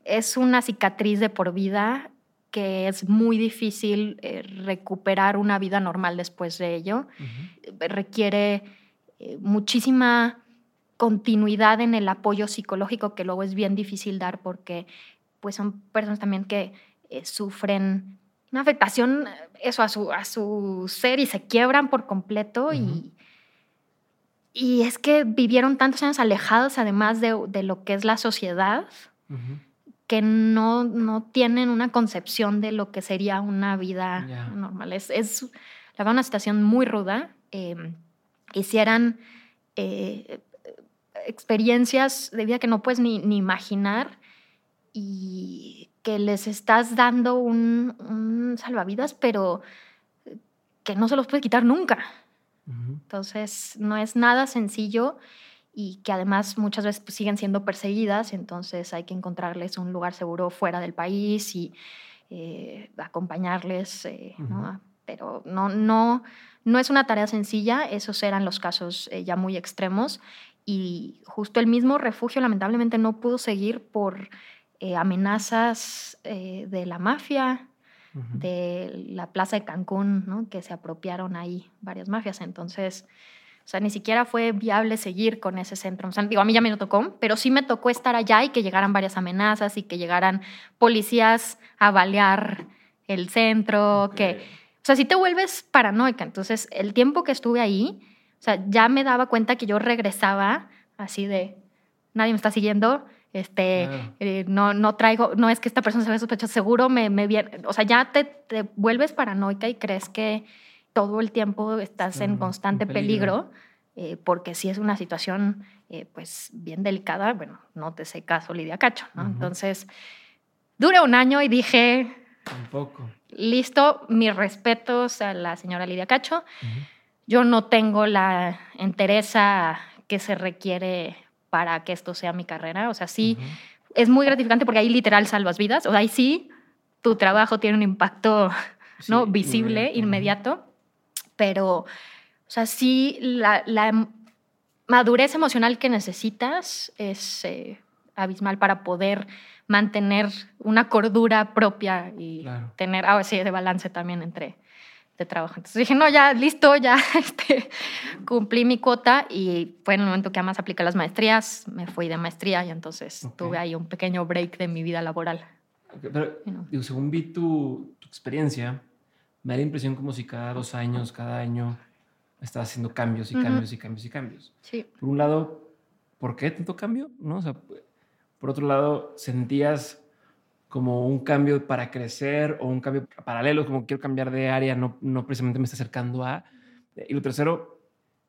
es una cicatriz de por vida que es muy difícil eh, recuperar una vida normal después de ello. Requiere eh, muchísima continuidad en el apoyo psicológico que luego es bien difícil dar porque pues son personas también que eh, sufren una afectación eso a su, a su ser y se quiebran por completo y, y es que vivieron tantos años alejados además de, de lo que es la sociedad que no, no tienen una concepción de lo que sería una vida normal. Es, es la verdad, una situación muy ruda. Eh, hicieran eh, experiencias de vida que no puedes ni, ni, imaginar y que les estás dando un, un, salvavidas, pero que no se los puedes quitar nunca. Entonces, no es nada sencillo y que además muchas veces pues, siguen siendo perseguidas, entonces hay que encontrarles un lugar seguro fuera del país y eh, acompañarles, eh, ¿no? pero no, no, no es una tarea sencilla, esos eran los casos eh, ya muy extremos y justo el mismo refugio lamentablemente no pudo seguir por amenazas de la mafia, de la plaza de Cancún, ¿no? que se apropiaron ahí varias mafias, entonces o sea, ni siquiera fue viable seguir con ese centro. O sea, digo, a mí ya me lo tocó, pero sí me tocó estar allá y que llegaran varias amenazas y que llegaran policías a balear el centro, que... O sea, si te vuelves paranoica. Entonces, el tiempo que estuve ahí, o sea, ya me daba cuenta que yo regresaba así de, nadie me está siguiendo, este, eh, no, no traigo, no es que esta persona se ve sospechosa, seguro me, me viene, o sea, ya te, te vuelves paranoica y crees que todo el tiempo estás en constante peligro, eh, porque si es una situación eh, pues bien delicada, bueno, no te sé caso Lidia Cacho, ¿no? Entonces, dura un año y dije... Tampoco. Listo, mis respetos a la señora Lidia Cacho. Yo no tengo la entereza que se requiere para que esto sea mi carrera. O sea, sí, es muy gratificante porque ahí literal salvas vidas. O sea, ahí sí, tu trabajo tiene un impacto ¿no? visible, inmediato pero, o sea, sí, la, madurez emocional que necesitas es eh, abismal para poder mantener una cordura propia y tener, ahora sí, de balance también entre de trabajo. Entonces dije, no, ya, listo, ya este, cumplí mi cuota y fue en el momento que además apliqué las maestrías, me fui de maestría y entonces tuve ahí un pequeño break de mi vida laboral. pero, según vi tu, tu experiencia, me da la impresión como si cada dos años, cada año, estás haciendo cambios y cambios y cambios y cambios. Sí. Por un lado, ¿por qué tanto cambio? ¿No? O sea, por otro lado, sentías como un cambio para crecer o un cambio paralelo, como quiero cambiar de área, no, no precisamente me está acercando a... Y lo tercero,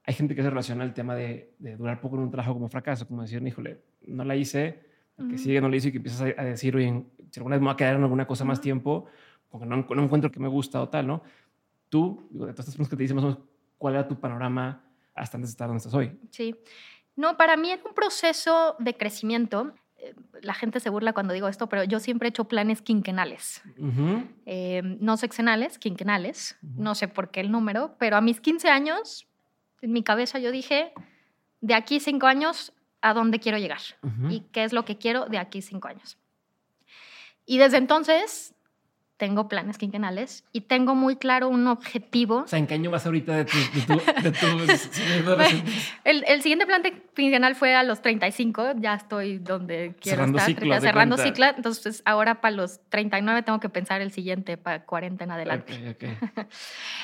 hay gente que se relaciona el tema de, durar poco en un trabajo como fracaso, como decir, híjole, no la hice, que sigue no la hice y que empiezas a, decir, oye, si alguna vez me voy a quedar en alguna cosa más tiempo, porque no, no encuentro que me gusta o tal, ¿no? Tú, digo, de todas estas personas que te dicen más o menos cuál era tu panorama hasta antes de estar donde estás hoy. Sí. No, para mí es un proceso de crecimiento. La gente se burla cuando digo esto, pero yo siempre he hecho planes quinquenales. Eh, no sexenales, quinquenales. No sé por qué el número, pero a mis 15 años, en mi cabeza yo dije, de aquí cinco años, ¿a dónde quiero llegar? ¿Y qué es lo que quiero de aquí cinco años? Y desde entonces tengo planes quinquenales y tengo muy claro un objetivo. O sea, ¿en qué año vas ahorita de tu... el, el, siguiente plan quinquenal fue a los 35, ya estoy donde quiero estar. cerrando ciclo. Entonces, ahora para los 39 tengo que pensar el siguiente, para 40 en adelante.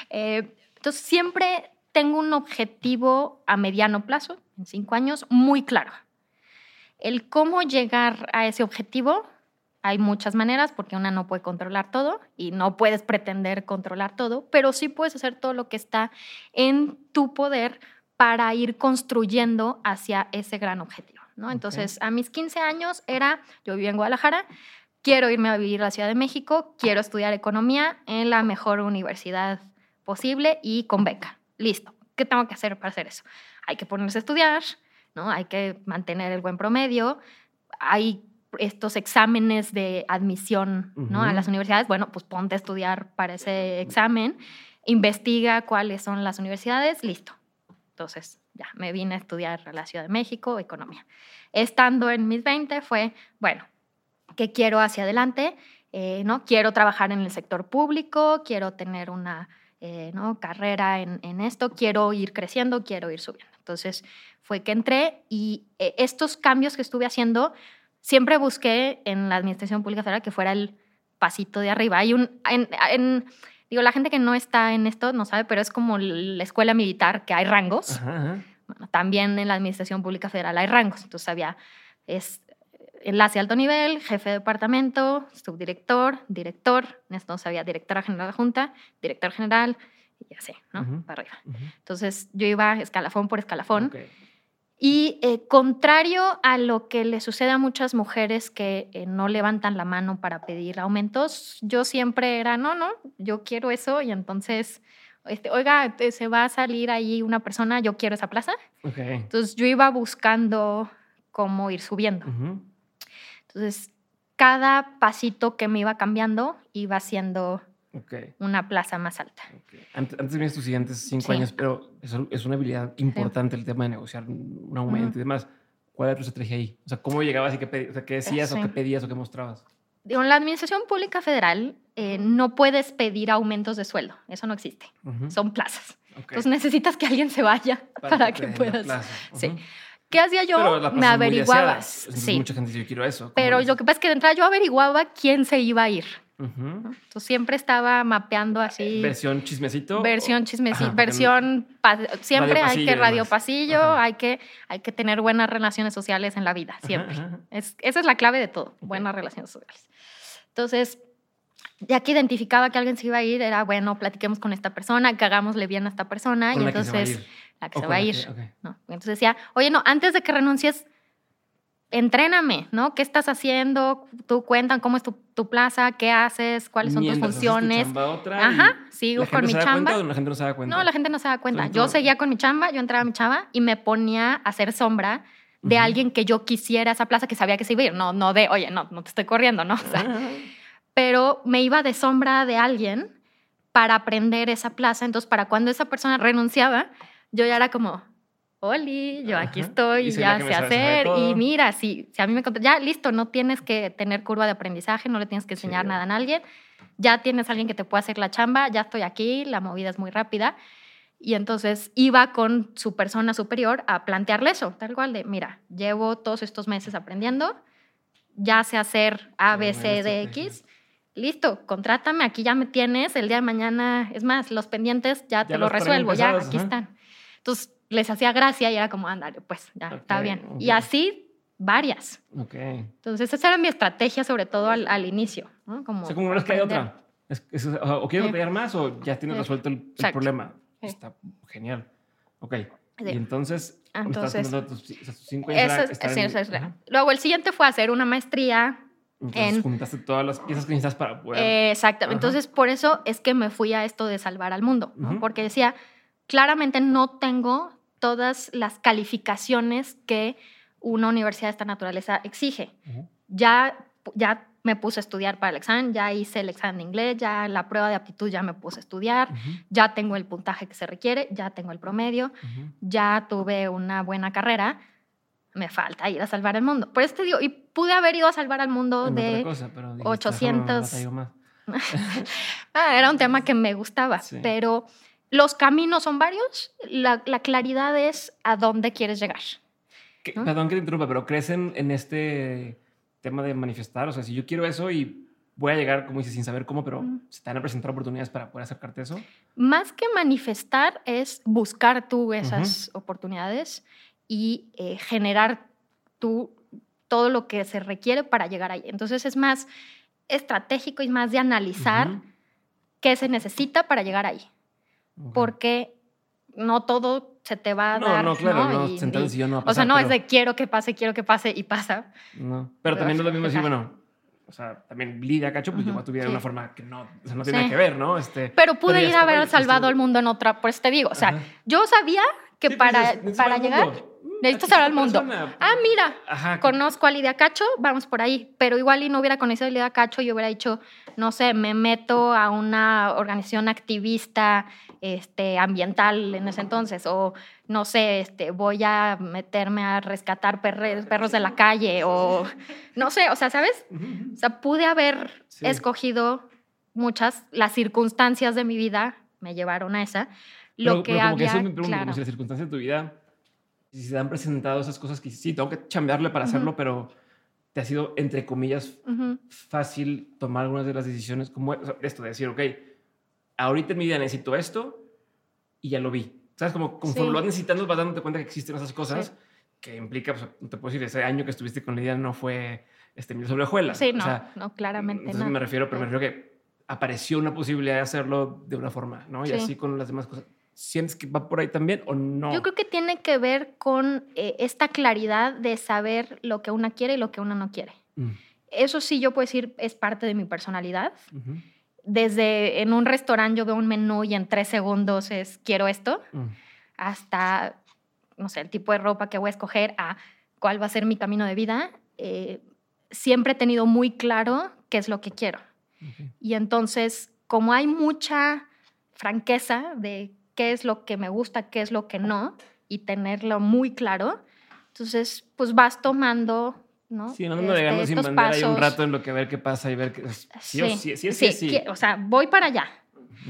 Eh, entonces, siempre tengo un objetivo a mediano plazo, en cinco años, muy claro. El cómo llegar a ese objetivo hay muchas maneras porque una no puede controlar todo y no puedes pretender controlar todo, pero sí puedes hacer todo lo que está en tu poder para ir construyendo hacia ese gran objetivo. ¿no? Entonces, a mis 15 años era, yo vivía en Guadalajara, quiero irme a vivir a la Ciudad de México, quiero estudiar economía en la mejor universidad posible y con beca. Listo. ¿Qué tengo que hacer para hacer eso? Hay que ponerse a estudiar, ¿no? Hay que mantener el buen promedio. Hay estos exámenes de admisión ¿no? a las universidades. Bueno, pues ponte a estudiar para ese examen, investiga cuáles son las universidades, listo. Entonces, ya, me vine a estudiar a la Ciudad de México, economía. Estando en mis 20 fue, bueno, ¿qué quiero hacia adelante? Eh, ¿no? Quiero trabajar en el sector público, quiero tener una eh, ¿no? carrera en, en, esto, quiero ir creciendo, quiero ir subiendo. Entonces fue que entré y eh, estos cambios que estuve haciendo, siempre busqué en la Administración Pública Federal que fuera el pasito de arriba. Hay un, en, en, digo, la gente que no está en esto no sabe, pero es como la escuela militar, que hay rangos. Ajá, ajá. Bueno, también en la Administración Pública Federal hay rangos. Entonces había es, enlace alto nivel, jefe de departamento, subdirector, director, en esto había directora general de Junta, director general, y así, ¿no? Uh -huh. Para arriba. Entonces yo iba escalafón por escalafón. Okay. Y eh, contrario a lo que le sucede a muchas mujeres que eh, no levantan la mano para pedir aumentos, yo siempre era, no, no, yo quiero eso y entonces, este, oiga, se va a salir ahí una persona, yo quiero esa plaza. Okay. Entonces yo iba buscando cómo ir subiendo. Uh -huh. Entonces, cada pasito que me iba cambiando iba siendo okay. una plaza más alta. Okay. Antes, antes vienes tus siguientes cinco sí. años, pero es, es, una habilidad importante sí. el tema de negociar un aumento uh -huh. y demás. ¿Cuál era tu estrategia ahí? O sea, ¿cómo llegabas y qué, pedías, o sea, qué decías sí. o qué pedías o qué mostrabas? En la Administración Pública Federal eh, no puedes pedir aumentos de sueldo. Eso no existe. Uh -huh. Son plazas. Entonces necesitas que alguien se vaya para, para que, que puedas. Uh -huh. Sí. ¿Qué hacía yo? Me averiguaba. Sí. Mucha gente dice, yo quiero eso. Pero lo que pasa es que de entrada yo averiguaba quién se iba a ir. Uh -huh. Entonces siempre estaba mapeando así. ¿Versión chismecito? Versión chismecito. versión. No. Siempre hay que radio pasillo, hay que, hay que tener buenas relaciones sociales en la vida, siempre. Ajá, ajá. Es, esa es la clave de todo, okay. buenas relaciones sociales. Entonces, ya que identificaba que alguien se iba a ir, era bueno, platiquemos con esta persona, que hagámosle bien a esta persona. Con y entonces. La que se va a ir. Okay. ¿no? Entonces decía, oye, no, antes de que renuncies, entréname, ¿no? ¿Qué estás haciendo? Tú cuentan cómo es tu, tu plaza, qué haces, cuáles son Mientras tus funciones. Tu otra Ajá, sigo ¿La con mi chamba. O la gente no se da cuenta? No, la gente no se da cuenta. Yo seguía con mi chamba, yo entraba a mi chamba y me ponía a hacer sombra de uh -huh. alguien que yo quisiera esa plaza, que sabía que se iba a ir. No, no de, oye, no, no te estoy corriendo, ¿no? O sea, uh -huh. Pero me iba de sombra de alguien para aprender esa plaza. Entonces, para cuando esa persona renunciaba, yo ya era como, Oli, yo aquí estoy, y ya sé hacer. Y mira, si, si a mí me conté, ya listo, no tienes que tener curva de aprendizaje, no le tienes que enseñar sí, nada a alguien. Ya tienes a alguien que te pueda hacer la chamba, ya estoy aquí, la movida es muy rápida. Y entonces iba con su persona superior a plantearle eso, tal cual de, mira, llevo todos estos meses aprendiendo, ya sé hacer A, B, C, D, X. Listo, contrátame, aquí ya me tienes, el día de mañana, es más, los pendientes ya, ya te los resuelvo, ya aquí están. Entonces, les hacía gracia y era como, ándale, pues ya, okay, está bien. Okay. Y así varias. Okay. Entonces, esa era mi estrategia, sobre todo al, al inicio. ¿no? Como o sea, como es que hay otra. Es, es, o quiero pedir más o ya tienes resuelto el, el problema. Está genial. Ok. Sí. Y entonces, entonces tus, tus cinco años eso, es, en, eso es, Luego, el siguiente fue hacer una maestría entonces, en, juntaste todas las piezas que necesitas para poder. Exactamente. Ajá. Entonces, por eso es que me fui a esto de salvar al mundo, ¿no? uh -huh. porque decía, claramente no tengo todas las calificaciones que una universidad de esta naturaleza exige. Uh -huh. Ya, ya me puse a estudiar para el examen, ya hice el examen de inglés, ya la prueba de aptitud ya me puse a estudiar, uh -huh. ya tengo el puntaje que se requiere, ya tengo el promedio, ya tuve una buena carrera. Me falta ir a salvar el mundo. Por eso te digo, y pude haber ido a salvar al mundo en de cosa, pero dijiste, 800. ah, era un tema que me gustaba, sí. pero los caminos son varios, la, la, claridad es a dónde quieres llegar. ¿no? Perdón que te interrumpa, pero ¿crees en, en, este tema de manifestar? O sea, si yo quiero eso y voy a llegar, como dices, sin saber cómo, pero mm. se te van a presentar oportunidades para poder acercarte a eso. Más que manifestar es buscar tú esas uh -huh. oportunidades y eh, generar tú todo lo que se requiere para llegar ahí. Entonces es más estratégico y más de analizar uh -huh. qué se necesita para llegar ahí. Okay. Porque no todo se te va a no, dar. No, claro, no, no, y, en sillón no va a pasar, O sea, no pero... es de quiero que pase, quiero que pase y pasa. No, pero, pero también no es lo mismo decir, bueno, o sea, también Lidia Cacho, pues llegó a tu vida de una forma que no, o sea, no tiene que ver, ¿no? Este, pero pude ir a haber salvado al mundo en otra, pues te digo, o sea, yo sabía que para, para llegar necesitas salvar al mundo. Ah, mira, conozco a Lidia Cacho, vamos por ahí, pero igual y no hubiera conocido a Lidia Cacho, yo hubiera dicho, no sé, me meto a una organización activista este, ambiental en ese entonces, o no sé, este, voy a meterme a rescatar perros de la calle, o no sé, o sea, ¿sabes? O sea, pude haber escogido muchas, las circunstancias de mi vida me llevaron a esa. Lo que había, me pregunto, claro. si las circunstancias de tu vida, si se han presentado esas cosas que sí, tengo que chambearle para hacerlo, pero te ha sido, entre comillas, fácil tomar algunas de las decisiones como esto de decir, ok, ahorita en mi vida necesito esto y ya lo vi. ¿Sabes? Como conforme lo vas necesitando, vas dándote cuenta que existen esas cosas que implica, pues, no te puedo decir, ese año que estuviste con Lidia no fue este, mil sobre hojuelas. Sí, no, no, claramente entonces no. me refiero, pero me refiero que apareció una posibilidad de hacerlo de una forma, ¿no? Y así con las demás cosas. ¿Sientes que va por ahí también o no? Yo creo que tiene que ver con eh, esta claridad de saber lo que una quiere y lo que una no quiere. Mm. Eso sí, yo puedo decir, es parte de mi personalidad desde en un restaurante yo veo un menú y en tres segundos es quiero esto, mm. hasta, no sé, el tipo de ropa que voy a escoger, a cuál va a ser mi camino de vida, eh, siempre he tenido muy claro qué es lo que quiero. Y entonces, como hay mucha franqueza de qué es lo que me gusta, qué es lo que no, y tenerlo muy claro, entonces, pues vas tomando ¿no? Sí, no ando este, sin bandera hay un rato en lo que ver qué pasa y ver que sí, sí, sí, sí, sí, O sea, voy para allá.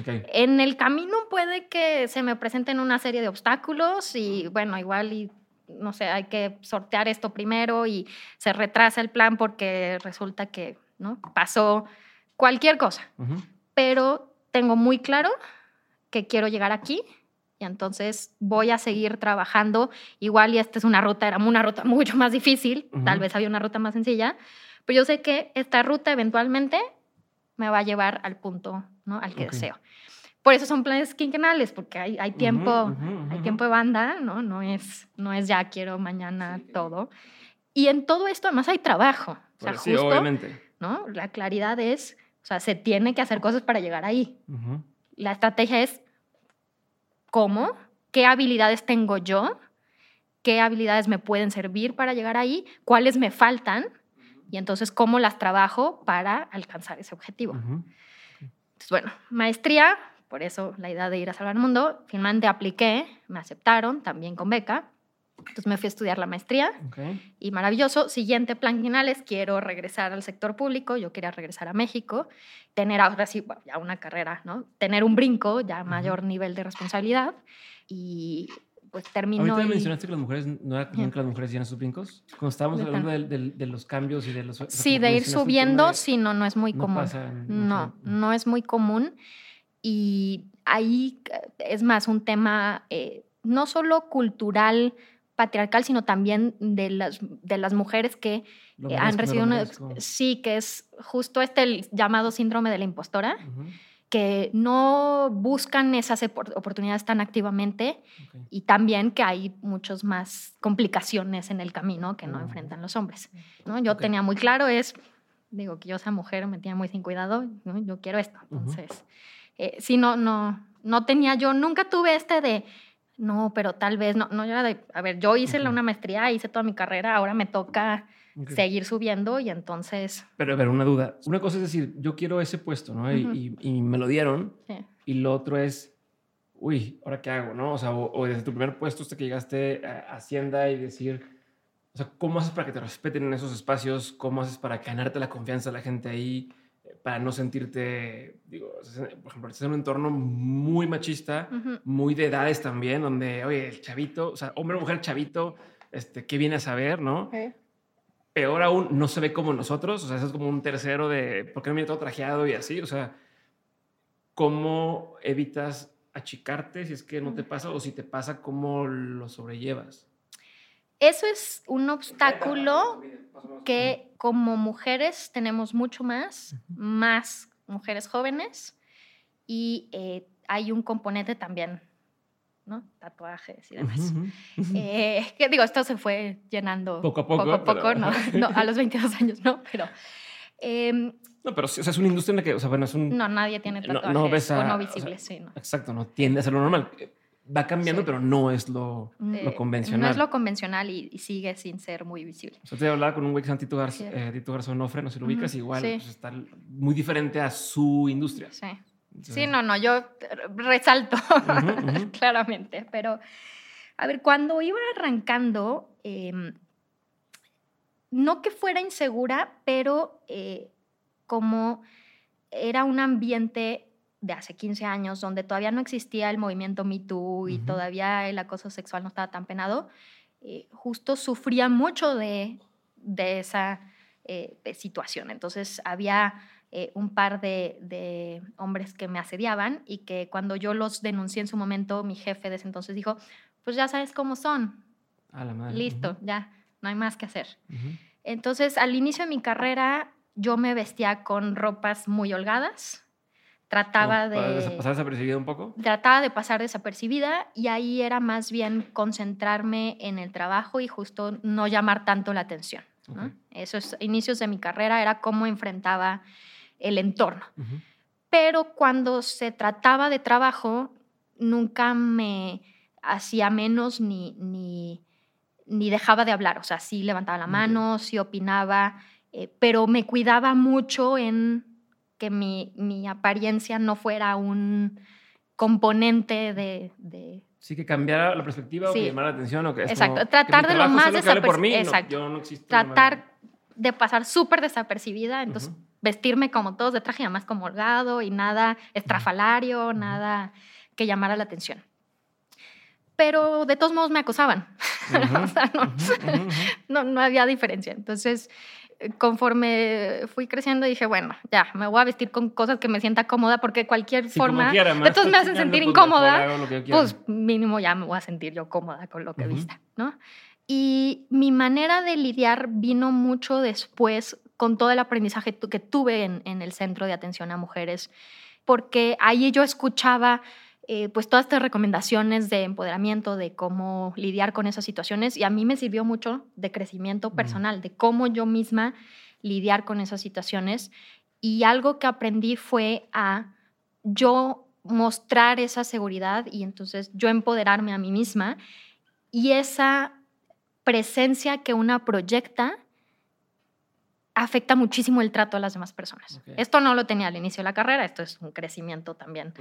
En el camino puede que se me presenten una serie de obstáculos y bueno, igual y no sé, hay que sortear esto primero y se retrasa el plan porque resulta que ¿no? pasó cualquier cosa. Pero tengo muy claro que quiero llegar aquí y entonces voy a seguir trabajando. Igual y esta es una ruta, era una ruta mucho más difícil, tal vez había una ruta más sencilla, pero yo sé que esta ruta eventualmente me va a llevar al punto ¿no? al que deseo. Por eso son planes quinquenales, porque hay, hay tiempo, hay tiempo de banda, ¿no? No es, no es ya quiero mañana todo. Y en todo esto además hay trabajo. O sea, sí, justo, obviamente. ¿no? La claridad es, o sea, se tiene que hacer cosas para llegar ahí. La estrategia es cómo, qué habilidades tengo yo, qué habilidades me pueden servir para llegar ahí, cuáles me faltan y entonces cómo las trabajo para alcanzar ese objetivo. Entonces, bueno, maestría, por eso la idea de ir a salvar el mundo, finalmente apliqué, me aceptaron también con beca. Entonces me fui a estudiar la maestría y maravilloso. Siguiente plan final es quiero regresar al sector público, yo quería regresar a México, tener ahora sí, ya una carrera, ¿no? Tener un brinco, ya mayor nivel de responsabilidad y pues terminó. Ahorita mencionaste que las mujeres, ¿no era común que las mujeres llenan sus brincos? Cuando estábamos hablando de, los cambios y de los... Sí, de ir subiendo, sí, no, no es muy común. no, no es muy común. Y ahí es más un tema eh, no solo cultural, patriarcal, sino también de las, de las mujeres que eh, han recibido una, sí, que es justo este llamado síndrome de la impostora, que no buscan esas oportunidades tan activamente y también que hay muchas más complicaciones en el camino que no enfrentan los hombres. ¿no? Yo tenía muy claro es, digo, que yo sea mujer me tenía muy sin cuidado, yo quiero esto. Entonces, eh, sí, no, no, no tenía yo, nunca tuve este de no, pero tal vez no, no yo de, a ver, yo hice una maestría, hice toda mi carrera, ahora me toca seguir subiendo y entonces... Pero a ver, una duda. Una cosa es decir, yo quiero ese puesto, ¿no? y, y, me lo dieron. Y lo otro es, uy, ¿ahora qué hago, no? O sea, o, desde tu primer puesto hasta que llegaste a Hacienda y decir, o sea, ¿cómo haces para que te respeten en esos espacios? ¿Cómo haces para ganarte la confianza de la gente ahí? Para no sentirte, digo, por ejemplo, estás en un entorno muy machista, muy de edades también, donde, oye, el chavito, o sea, hombre o mujer chavito, este, ¿qué viene a saber, no? Peor aún, no se ve como nosotros, o sea, eso es como un tercero de, ¿por qué no viene todo trajeado y así? O sea, ¿cómo evitas achicarte si es que no te pasa o si te pasa, cómo lo sobrellevas? Eso es un obstáculo que como mujeres tenemos mucho más, más mujeres jóvenes y eh, hay un componente también, ¿no? Tatuajes y demás. Eh, que digo, esto se fue llenando poco a poco, poco, a poco no, a los 22 años, ¿no? Pero Em, no, pero o sea, es una industria en la que, o sea, bueno, es un... No, nadie tiene tatuajes no, ves a, o no visibles, sí, no. Exacto, no tiende a ser lo normal. Va cambiando, pero no es lo, lo, convencional. No es lo convencional y, sigue sin ser muy visible. O sea, te hablaba con un güey que es Tito, eh, Garzón Ofre, no se lo ubicas, igual pues, está muy diferente a su industria. Sí. Sí, no, no, yo resalto claramente, pero a ver, cuando iba arrancando, em, no que fuera insegura, pero eh, como era un ambiente de hace 15 años donde todavía no existía el movimiento Me Too y todavía el acoso sexual no estaba tan penado, eh, justo sufría mucho de, esa eh, situación. Entonces había un par de, hombres que me asediaban y que cuando yo los denuncié en su momento, mi jefe de ese entonces dijo, pues ya sabes cómo son. Listo, ya, no hay más que hacer. Entonces, al inicio de mi carrera, yo me vestía con ropas muy holgadas. Trataba de... ¿Pasar desapercibida un poco? Trataba de pasar desapercibida y ahí era más bien concentrarme en el trabajo y justo no llamar tanto la atención. Esos inicios de mi carrera era cómo enfrentaba el entorno. Pero cuando se trataba de trabajo, nunca me hacía menos ni, ni, ni dejaba de hablar. O sea, sí levantaba la mano, sí opinaba, eh, pero me cuidaba mucho en que mi, mi, apariencia no fuera un componente de, de Sí, que cambiara la perspectiva o que llamara la atención. O que Exacto, tratar de lo más desapercibido. Exacto. No, tratar de pasar súper desapercibida, entonces vestirme como todos de traje, más como holgado y nada estrafalario, nada que llamara la atención pero de todos modos me acosaban. o sea, no, no, había diferencia. Entonces, conforme fui creciendo, dije, bueno, ya, me voy a vestir con cosas que me sienta cómoda, porque cualquier forma, estos me hacen sentir pues, incómoda, pues mínimo ya me voy a sentir yo cómoda con lo que vista, ¿no? Y mi manera de lidiar vino mucho después con todo el aprendizaje que tuve en, en el Centro de Atención a Mujeres, porque ahí yo escuchaba eh, pues todas estas recomendaciones de empoderamiento, de cómo lidiar con esas situaciones y a mí me sirvió mucho de crecimiento personal, de cómo yo misma lidiar con esas situaciones. Y algo que aprendí fue a yo mostrar esa seguridad y entonces yo empoderarme a mí misma y esa presencia que una proyecta afecta muchísimo el trato a las demás personas. Esto no lo tenía al inicio de la carrera, esto es un crecimiento también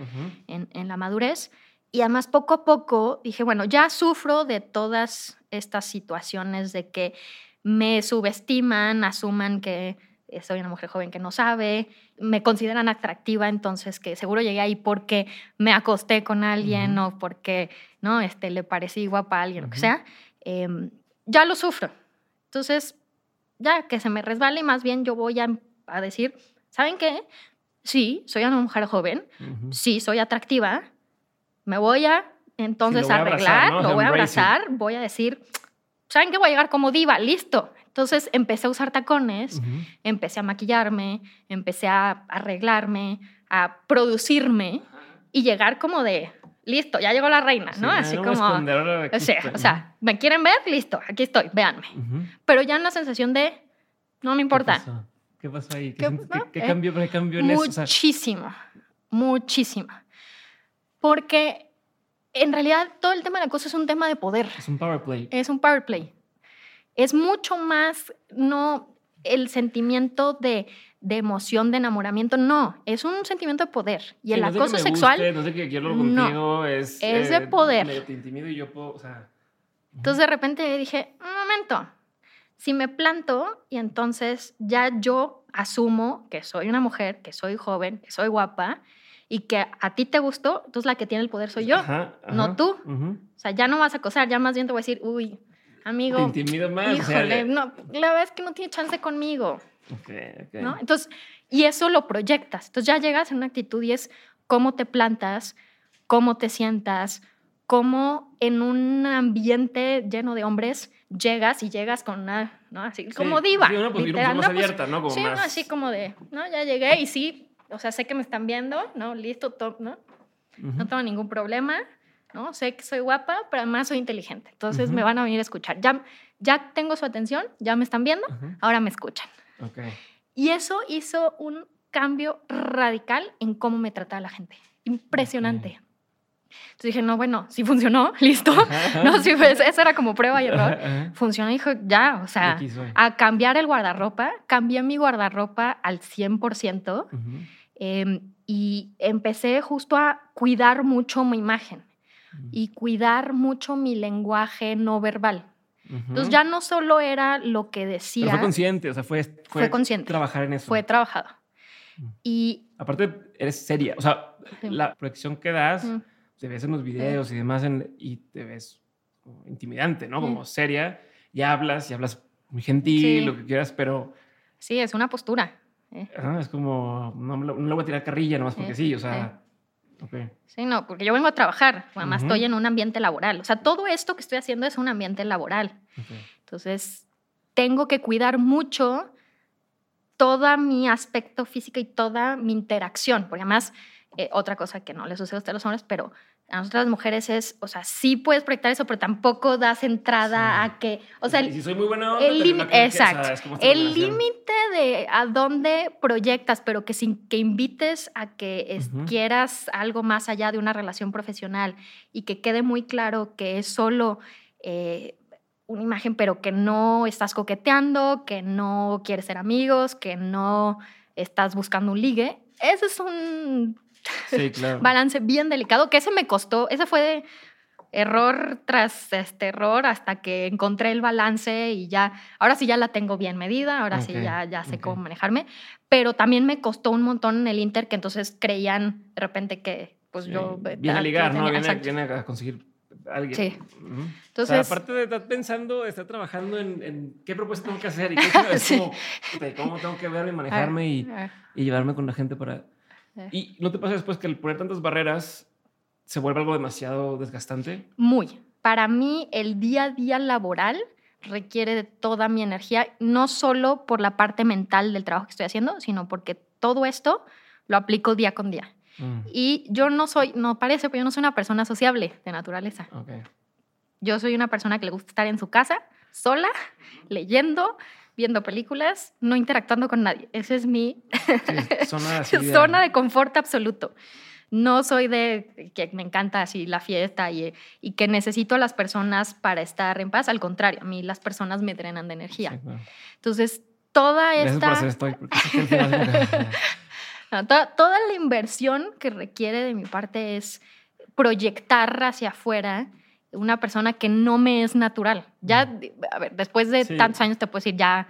en, la madurez. Y además poco a poco dije, bueno, ya sufro de todas estas situaciones de que me subestiman, asuman que soy una mujer joven que no sabe, me consideran atractiva, entonces que seguro llegué ahí porque me acosté con alguien o porque no este, le parecí guapa a alguien, o lo que sea, em, ya lo sufro. Entonces, ya que se me resbale, más bien yo voy a, decir, ¿saben qué? Sí, soy una mujer joven, sí, soy atractiva, me voy a entonces arreglar, lo voy a abrazar, voy a decir, ¿saben qué? Voy a llegar como diva, listo. Entonces empecé a usar tacones, empecé a maquillarme, empecé a arreglarme, a producirme y llegar como de, listo, ya llegó la reina, ¿no? Así como... O sea, o sea, ¿me quieren ver? Listo, aquí estoy, véanme. Pero ya en la sensación de, no me importa. ¿Qué pasó, ahí? ¿Qué, ¿Qué, eh, cambió, en eso? Muchísimo, muchísimo. Porque en realidad todo el tema de la cosa es un tema de poder. Es un power play. Es un power play. Es mucho más, no el sentimiento de de emoción, de enamoramiento, no, es un sentimiento de poder. Y el acoso sexual... no sé que quiero contigo, es... Es de eh, poder. te intimido y yo puedo, o sea... Entonces de repente dije, un momento, si me planto y entonces ya yo asumo que soy una mujer, que soy joven, que soy guapa y que a ti te gustó, entonces la que tiene el poder soy yo, no tú. O sea, ya no vas a acosar, ya más bien te voy a decir, uy, amigo. Te intimido más. Híjole, no, la verdad es que no tiene chance conmigo. ¿No? Entonces, y eso lo proyectas. Entonces ya llegas en una actitud y es cómo te plantas, cómo te sientas, cómo en un ambiente lleno de hombres llegas y llegas con una, ¿no? Así como diva. Sí, una pues, literal, más pues, abierta, ¿no? Como sí, más... así como de, ¿no? Ya llegué y sí, o sea, sé que me están viendo, ¿no? Listo, top, ¿no? No tengo ningún problema, ¿no? Sé que soy guapa, pero además soy inteligente. Entonces me van a venir a escuchar. Ya, ya tengo su atención, ya me están viendo, ahora me escuchan. Y eso hizo un cambio radical en cómo me trataba la gente. Impresionante. Entonces dije, no, bueno, sí funcionó, listo. no, sí, pues, eso era como prueba y error. Funcionó, dijo, ya, o sea, a cambiar el guardarropa, cambié mi guardarropa al 100% em, y empecé justo a cuidar mucho mi imagen y cuidar mucho mi lenguaje no verbal. Entonces ya no solo era lo que decía. Pero fue consciente, o sea, fue, fue, consciente. trabajar en eso. Fue trabajado. Y. Aparte, eres seria. O sea, la proyección que das, te ves en los videos y demás, y te ves intimidante, ¿no? Como seria, y hablas, y hablas muy gentil, lo que quieras, pero. Sí, es una postura. ¿eh? es como, no, no, le voy a tirar carrilla nomás porque sí, o sea. Sí, no, porque yo vengo a trabajar, además estoy en un ambiente laboral. O sea, todo esto que estoy haciendo es un ambiente laboral. Entonces, tengo que cuidar mucho todo mi aspecto físico y toda mi interacción, porque además, eh, otra cosa que no le sucede a ustedes los hombres, pero a nosotras las mujeres es, o sea, sí puedes proyectar eso, pero tampoco das entrada a que, o sea, el, si soy muy buena el límite, exacto, el límite de a dónde proyectas, pero que sin que invites a que quieras algo más allá de una relación profesional y que quede muy claro que es solo eh, una imagen, pero que no estás coqueteando, que no quieres ser amigos, que no estás buscando un ligue, ese es un Sí, claro. balance bien delicado, que ese me costó, ese fue de error tras este error hasta que encontré el balance y ya, ahora sí ya la tengo bien medida, ahora sí ya, ya sé cómo manejarme, pero también me costó un montón en el Inter que entonces creían de repente que pues yo... Viene a ligar, ¿no? Viene, a conseguir alguien. Sí. Entonces, aparte de estar pensando, estar trabajando en, qué propuesta tengo que hacer y qué, es como, cómo tengo que verme, manejarme y, y llevarme con la gente para ¿Y no te pasa después que el poner tantas barreras se vuelve algo demasiado desgastante? Muy. Para mí, el día a día laboral requiere de toda mi energía, no solo por la parte mental del trabajo que estoy haciendo, sino porque todo esto lo aplico día con día. Mm. Y yo no soy, no parece, pero yo no soy una persona sociable de naturaleza. Yo soy una persona que le gusta estar en su casa, sola, leyendo, viendo películas, no interactuando con nadie. Esa es mi zona, de... zona, de... confort absoluto. No soy de que me encanta así la fiesta y, y, que necesito a las personas para estar en paz. Al contrario, a mí las personas me drenan de energía. Entonces, toda esta... toda, toda la inversión que requiere de mi parte es proyectar hacia afuera una persona que no me es natural. Ya, a ver, después de tantos años te puedo decir, ya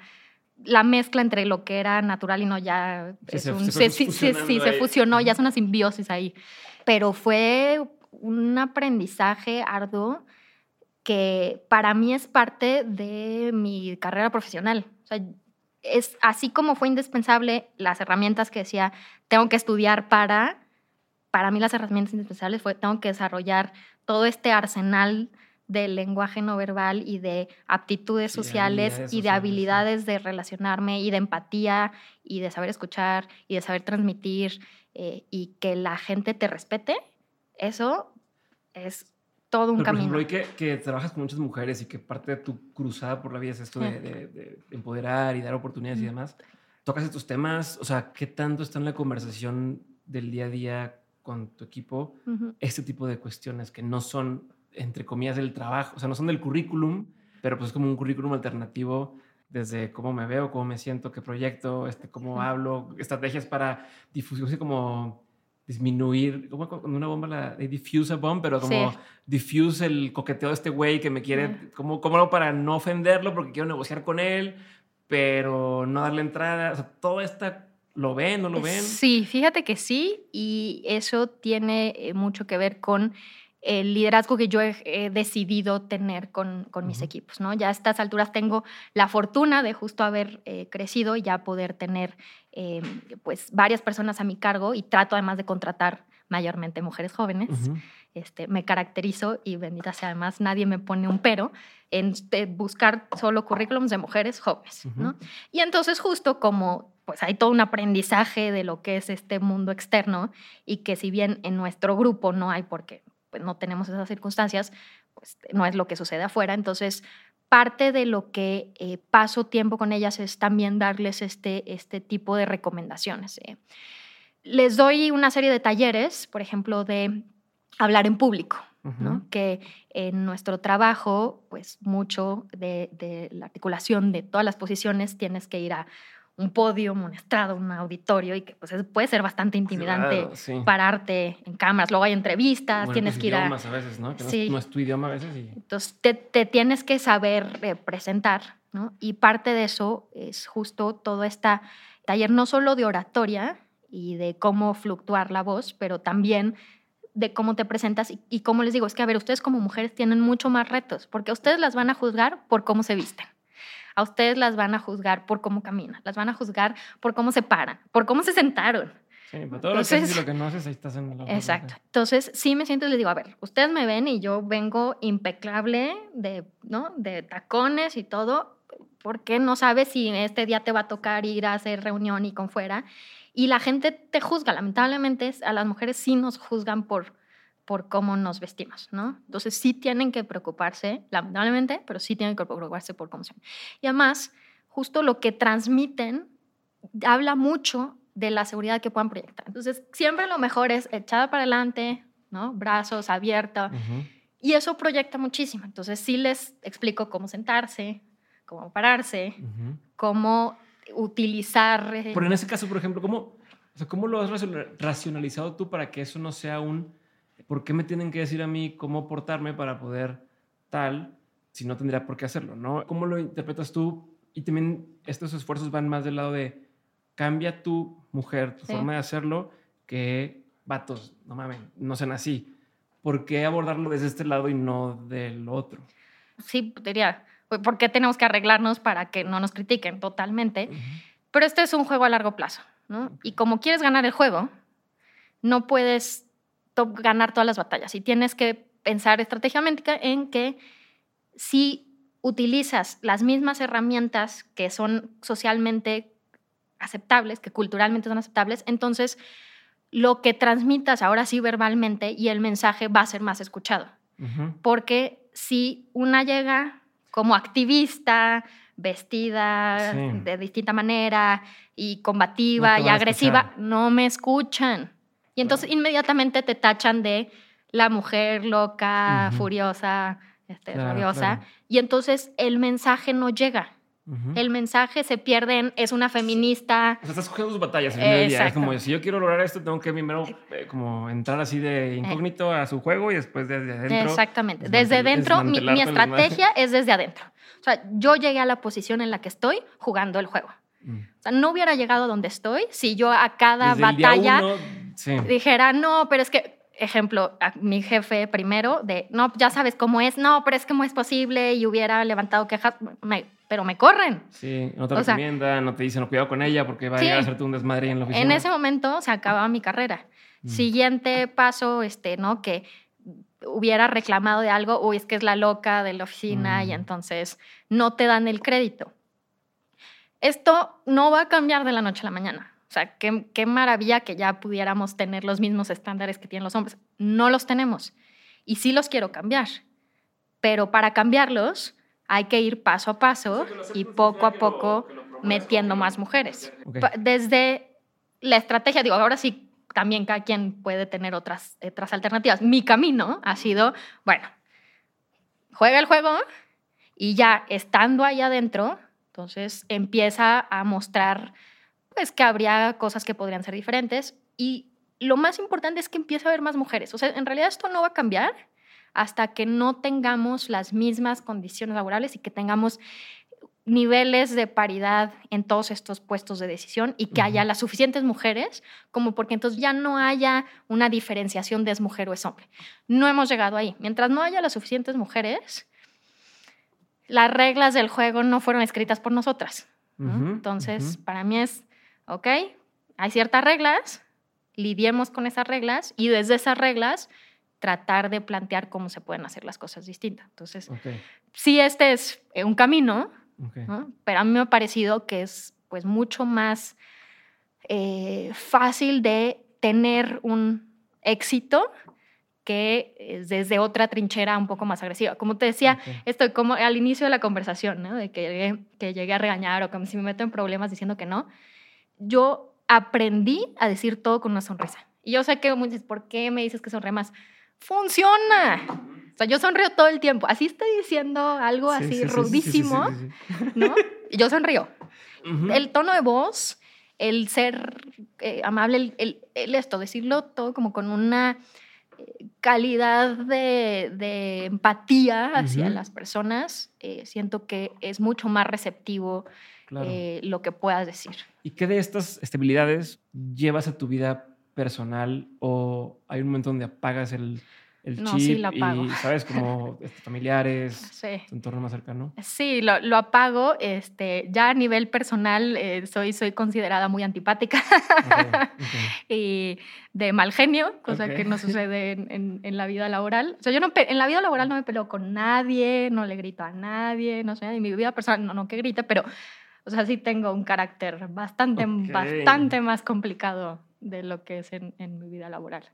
la mezcla entre lo que era natural y no ya sí, es un, se, sí, sí, se fusionó, ya es una simbiosis ahí. Pero fue un aprendizaje arduo que para mí es parte de mi carrera profesional. O sea, es así como fue indispensable las herramientas que decía, tengo que estudiar para, para mí las herramientas indispensables fue, tengo que desarrollar todo este arsenal del lenguaje no verbal y de aptitudes sociales y de habilidades de relacionarme y de empatía y de saber escuchar y de saber transmitir eh, y que la gente te respete, eso es todo un camino. Por ejemplo, que, que, trabajas con muchas mujeres y que parte de tu cruzada por la vida es esto de, empoderar y dar oportunidades y demás. Tocas estos temas, o sea, ¿qué tanto está en la conversación del día a día con tu equipo este tipo de cuestiones que no son, entre comillas, del trabajo, o sea, no son del currículum, pero pues es como un currículum alternativo desde cómo me veo, cómo me siento, qué proyecto, este, cómo hablo, estrategias para difusión, como disminuir, como cuando una bomba la diffuse a bomb, pero como diffuse el coqueteo de este güey que me quiere, como, como algo para no ofenderlo porque quiero negociar con él, pero no darle entrada, o sea, toda esta ¿Lo ven? ¿No lo ven? Sí, fíjate que sí, y eso tiene eh, mucho que ver con el liderazgo que yo he, decidido tener con, mis equipos, ¿no? Ya a estas alturas tengo la fortuna de justo haber eh, crecido y ya poder tener eh, pues varias personas a mi cargo y trato además de contratar mayormente mujeres jóvenes. este, me caracterizo y bendita sea además nadie me pone un pero en buscar solo currículums de mujeres jóvenes, ¿no? Y entonces justo como pues hay todo un aprendizaje de lo que es este mundo externo y que si bien en nuestro grupo no hay porque pues, no tenemos esas circunstancias, pues no es lo que sucede afuera. Entonces, parte de lo que eh, paso tiempo con ellas es también darles este, este tipo de recomendaciones. Eh. Les doy una serie de talleres, por ejemplo, de hablar en público, que en nuestro trabajo, pues mucho de, de, la articulación de todas las posiciones tienes que ir a un podio, un estrado, un auditorio y que pues puede ser bastante intimidante pararte en cámaras. Luego hay entrevistas, tienes pues, que ir a... a veces, ¿no? sí. no, es tu idioma a veces. Entonces te, te, tienes que saber eh, presentar, ¿no? Y parte de eso es justo todo este taller, no solo de oratoria y de cómo fluctuar la voz, pero también de cómo te presentas y, y cómo les digo, es que a ver, ustedes como mujeres tienen mucho más retos, porque ustedes las van a juzgar por cómo se visten a ustedes las van a juzgar por cómo caminan, las van a juzgar por cómo se paran, por cómo se sentaron. Sí, pero todo lo que haces y lo que no haces, ahí estás en la Exacto. Entonces, sí me siento y les digo, a ver, ustedes me ven y yo vengo impecable de, ¿no? de tacones y todo, ¿por qué no sabes si este día te va a tocar ir a hacer reunión y con fuera? Y la gente te juzga, lamentablemente a las mujeres sí nos juzgan por, por cómo nos vestimos, ¿no? Entonces sí tienen que preocuparse, lamentablemente, pero sí tienen que preocuparse por cómo se Y además, justo lo que transmiten habla mucho de la seguridad que puedan proyectar. Entonces, siempre lo mejor es echada para adelante, ¿no? Brazos abiertos. Y eso proyecta muchísimo. Entonces, sí les explico cómo sentarse, cómo pararse, cómo utilizar... Eh, pero en ese caso, por ejemplo, ¿cómo, ¿cómo lo has racionalizado tú para que eso no sea un ¿por qué me tienen que decir a mí cómo portarme para poder tal si no tendría por qué hacerlo? ¿no? ¿Cómo lo interpretas tú? Y también estos esfuerzos van más del lado de cambia tu mujer, tu forma de hacerlo, que vatos, no mames, no sean así. ¿Por qué abordarlo desde este lado y no del otro? Sí, diría, ¿por qué tenemos que arreglarnos para que no nos critiquen totalmente? Pero este es un juego a largo plazo, ¿no? Y como quieres ganar el juego, no puedes ganar todas las batallas y tienes que pensar estratégicamente en que si utilizas las mismas herramientas que son socialmente aceptables, que culturalmente son aceptables, entonces lo que transmitas ahora sí verbalmente y el mensaje va a ser más escuchado. Porque si una llega como activista, vestida de distinta manera y combativa y agresiva, no me escuchan. Y entonces inmediatamente te tachan de la mujer loca, furiosa, este, rabiosa. Y entonces el mensaje no llega. El mensaje se pierde en es una feminista. O sea, estás cogiendo tus batallas el día. Es como si yo quiero lograr esto, tengo que primero eh, como entrar así de incógnito a su juego y después desde adentro. Exactamente. Desde adentro, mi, mi estrategia es desde adentro. O sea, yo llegué a la posición en la que estoy jugando el juego. Mm. O sea, no hubiera llegado a donde estoy si yo a cada batalla dijera, no, pero es que, ejemplo, a mi jefe primero, de, no, ya sabes cómo es, no, pero es que no es posible y hubiera levantado quejas, pero me corren. Sí, no te recomiendan, no te dicen, no, cuidado con ella porque va a llegar a hacerte un desmadre en la oficina. En ese momento se acababa mi carrera. Mm. Siguiente paso, este, ¿no? Que hubiera reclamado de algo, uy, es que es la loca de la oficina y mm. entonces no te dan el crédito. Esto no va a cambiar de la noche a la mañana. O sea, qué, qué maravilla que ya pudiéramos tener los mismos estándares que tienen los hombres. No los tenemos. Y sí los quiero cambiar. Pero para cambiarlos hay que ir paso a paso y poco a poco metiendo más mujeres. Desde la estrategia, digo, ahora sí, también cada quien puede tener otras, otras alternativas. Mi camino ha sido, bueno, juega el juego y ya estando ahí adentro, entonces empieza a mostrar pues que habría cosas que podrían ser diferentes y lo más importante es que empiece a haber más mujeres. O sea, en realidad esto no va a cambiar hasta que no tengamos las mismas condiciones laborales y que tengamos niveles de paridad en todos estos puestos de decisión y que haya las suficientes mujeres como porque entonces ya no haya una diferenciación de es mujer o es hombre. No hemos llegado ahí. Mientras no haya las suficientes mujeres, las reglas del juego no fueron escritas por nosotras. Entonces, para mí es, ok, hay ciertas reglas, lidiemos con esas reglas y desde esas reglas tratar de plantear cómo se pueden hacer las cosas distintas. Entonces, sí, este es eh, un camino, pero a mí me ha parecido que es pues mucho más eh, fácil de tener un éxito que desde otra trinchera un poco más agresiva. Como te decía, estoy como al inicio de la conversación, ¿no? de que, que llegué a regañar o como si me meto en problemas diciendo que no, yo aprendí a decir todo con una sonrisa. Y yo sé que muchos, ¿por qué me dices que sonríe más? ¡Funciona! O sea, yo sonrío todo el tiempo. Así estoy diciendo algo así rudísimo, ¿no? Yo sonrío. El tono de voz, el ser eh, amable, el, el, esto, decirlo todo como con una calidad de, empatía hacia las personas, eh, siento que es mucho más receptivo eh, lo que puedas decir. ¿Y qué de estas estabilidades llevas a tu vida personal o hay un momento donde apagas el, el no, chip sí lo apago. y, ¿sabes? Como este, familiares, sí. tu entorno más cercano. Sí, lo, lo apago. Este, ya a nivel personal eh, soy, soy considerada muy antipática y de mal genio, cosa que no sucede en, en, la vida laboral. O sea, yo no, en la vida laboral no me peleo con nadie, no le grito a nadie, no sé, en mi vida personal no, no que grite, pero... O sea, sí tengo un carácter bastante, bastante más complicado de lo que es en, en mi vida laboral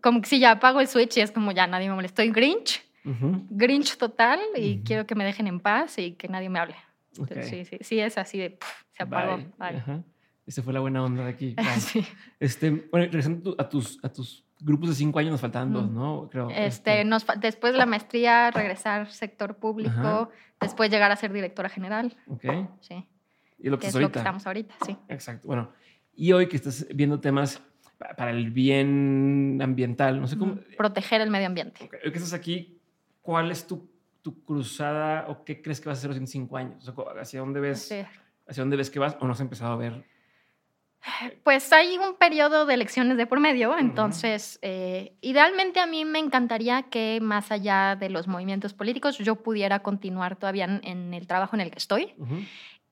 como que si ya apago el switch y es como ya nadie me molesta. Estoy Grinch, Grinch total y quiero que me dejen en paz y que nadie me hable. sí, sí, sí, es así de se apagó. Bye. Esa fue la buena onda de aquí. sí. este, bueno, regresando a tus, a tus grupos de cinco años, nos faltaban dos, ¿no? Creo. Este, este. Nos, después de la maestría, regresar sector público, después llegar a ser directora general. Ok. Sí. Y lo que, es, lo que estamos ahorita, sí. Exacto. Bueno, y hoy que estás viendo temas para el bien ambiental, no sé cómo. Proteger el medio ambiente. Okay. que estás aquí, ¿cuál es tu, tu, cruzada o qué crees que vas a hacer en cinco años? ¿Hacia dónde ves? ¿Hacia dónde ves que vas o no has empezado a ver? Pues hay un periodo de elecciones de por medio, entonces eh, idealmente a mí me encantaría que más allá de los movimientos políticos yo pudiera continuar todavía en, el trabajo en el que estoy.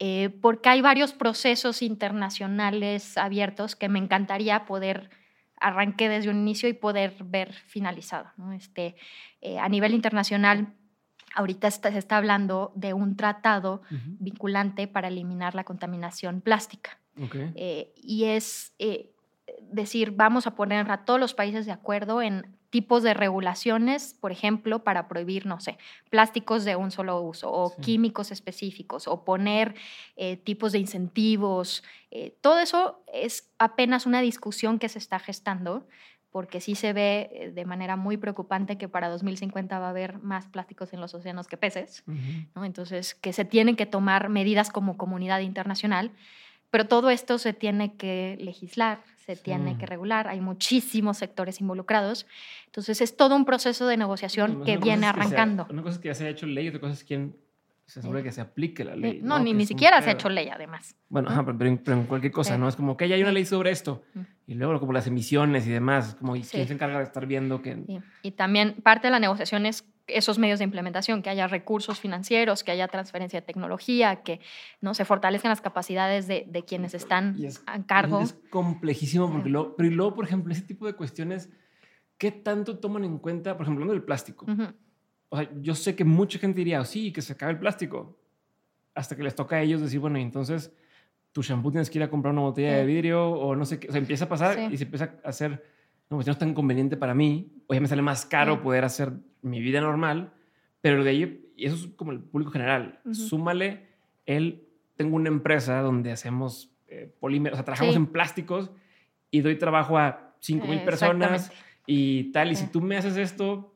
Eh, porque hay varios procesos internacionales abiertos que me encantaría poder arranqué desde un inicio y poder ver finalizado. Este, eh, a nivel internacional, ahorita se está hablando de un tratado vinculante para eliminar la contaminación plástica. Eh, y es decir, vamos a poner a todos los países de acuerdo en tipos de regulaciones, por ejemplo, para prohibir, no sé, plásticos de un solo uso o químicos específicos o poner eh, tipos de incentivos. Eh, todo eso es apenas una discusión que se está gestando porque sí se ve eh, de manera muy preocupante que para 2050 va a haber más plásticos en los océanos que peces. ¿no? Entonces, que se tienen que tomar medidas como comunidad internacional pero todo esto se tiene que legislar, se tiene que regular, hay muchísimos sectores involucrados. Entonces es todo un proceso de negociación que viene arrancando. una cosa es que ya se ha hecho ley, otra cosa es quién se asegura que se aplique la ley. No, ni, ni siquiera se ha hecho ley además. Bueno, pero, en cualquier cosa, ¿no? Es como que ya hay una ley sobre esto. Y luego como las emisiones y demás, como ¿y quién se encarga de estar viendo que... Y también parte de la negociación es esos medios de implementación, que haya recursos financieros, que haya transferencia de tecnología, que no se fortalezcan las capacidades de, de quienes están a cargo. Es complejísimo, porque luego, pero y luego, por ejemplo, ese tipo de cuestiones, ¿qué tanto toman en cuenta, por ejemplo, hablando del plástico? O sea, yo sé que mucha gente diría, oh, sí, que se acabe el plástico, hasta que les toca a ellos decir, bueno, y entonces tu shampoo tienes que ir a comprar una botella de vidrio o no sé qué, o sea, empieza a pasar y se empieza a hacer, no, pues no es tan conveniente para mí, o ya me sale más caro poder hacer mi vida normal, pero de ahí, y eso es como el público general, súmale el, tengo una empresa donde hacemos eh, polímeros, o sea, trabajamos en plásticos y doy trabajo a 5 mil personas y tal, y si tú me haces esto,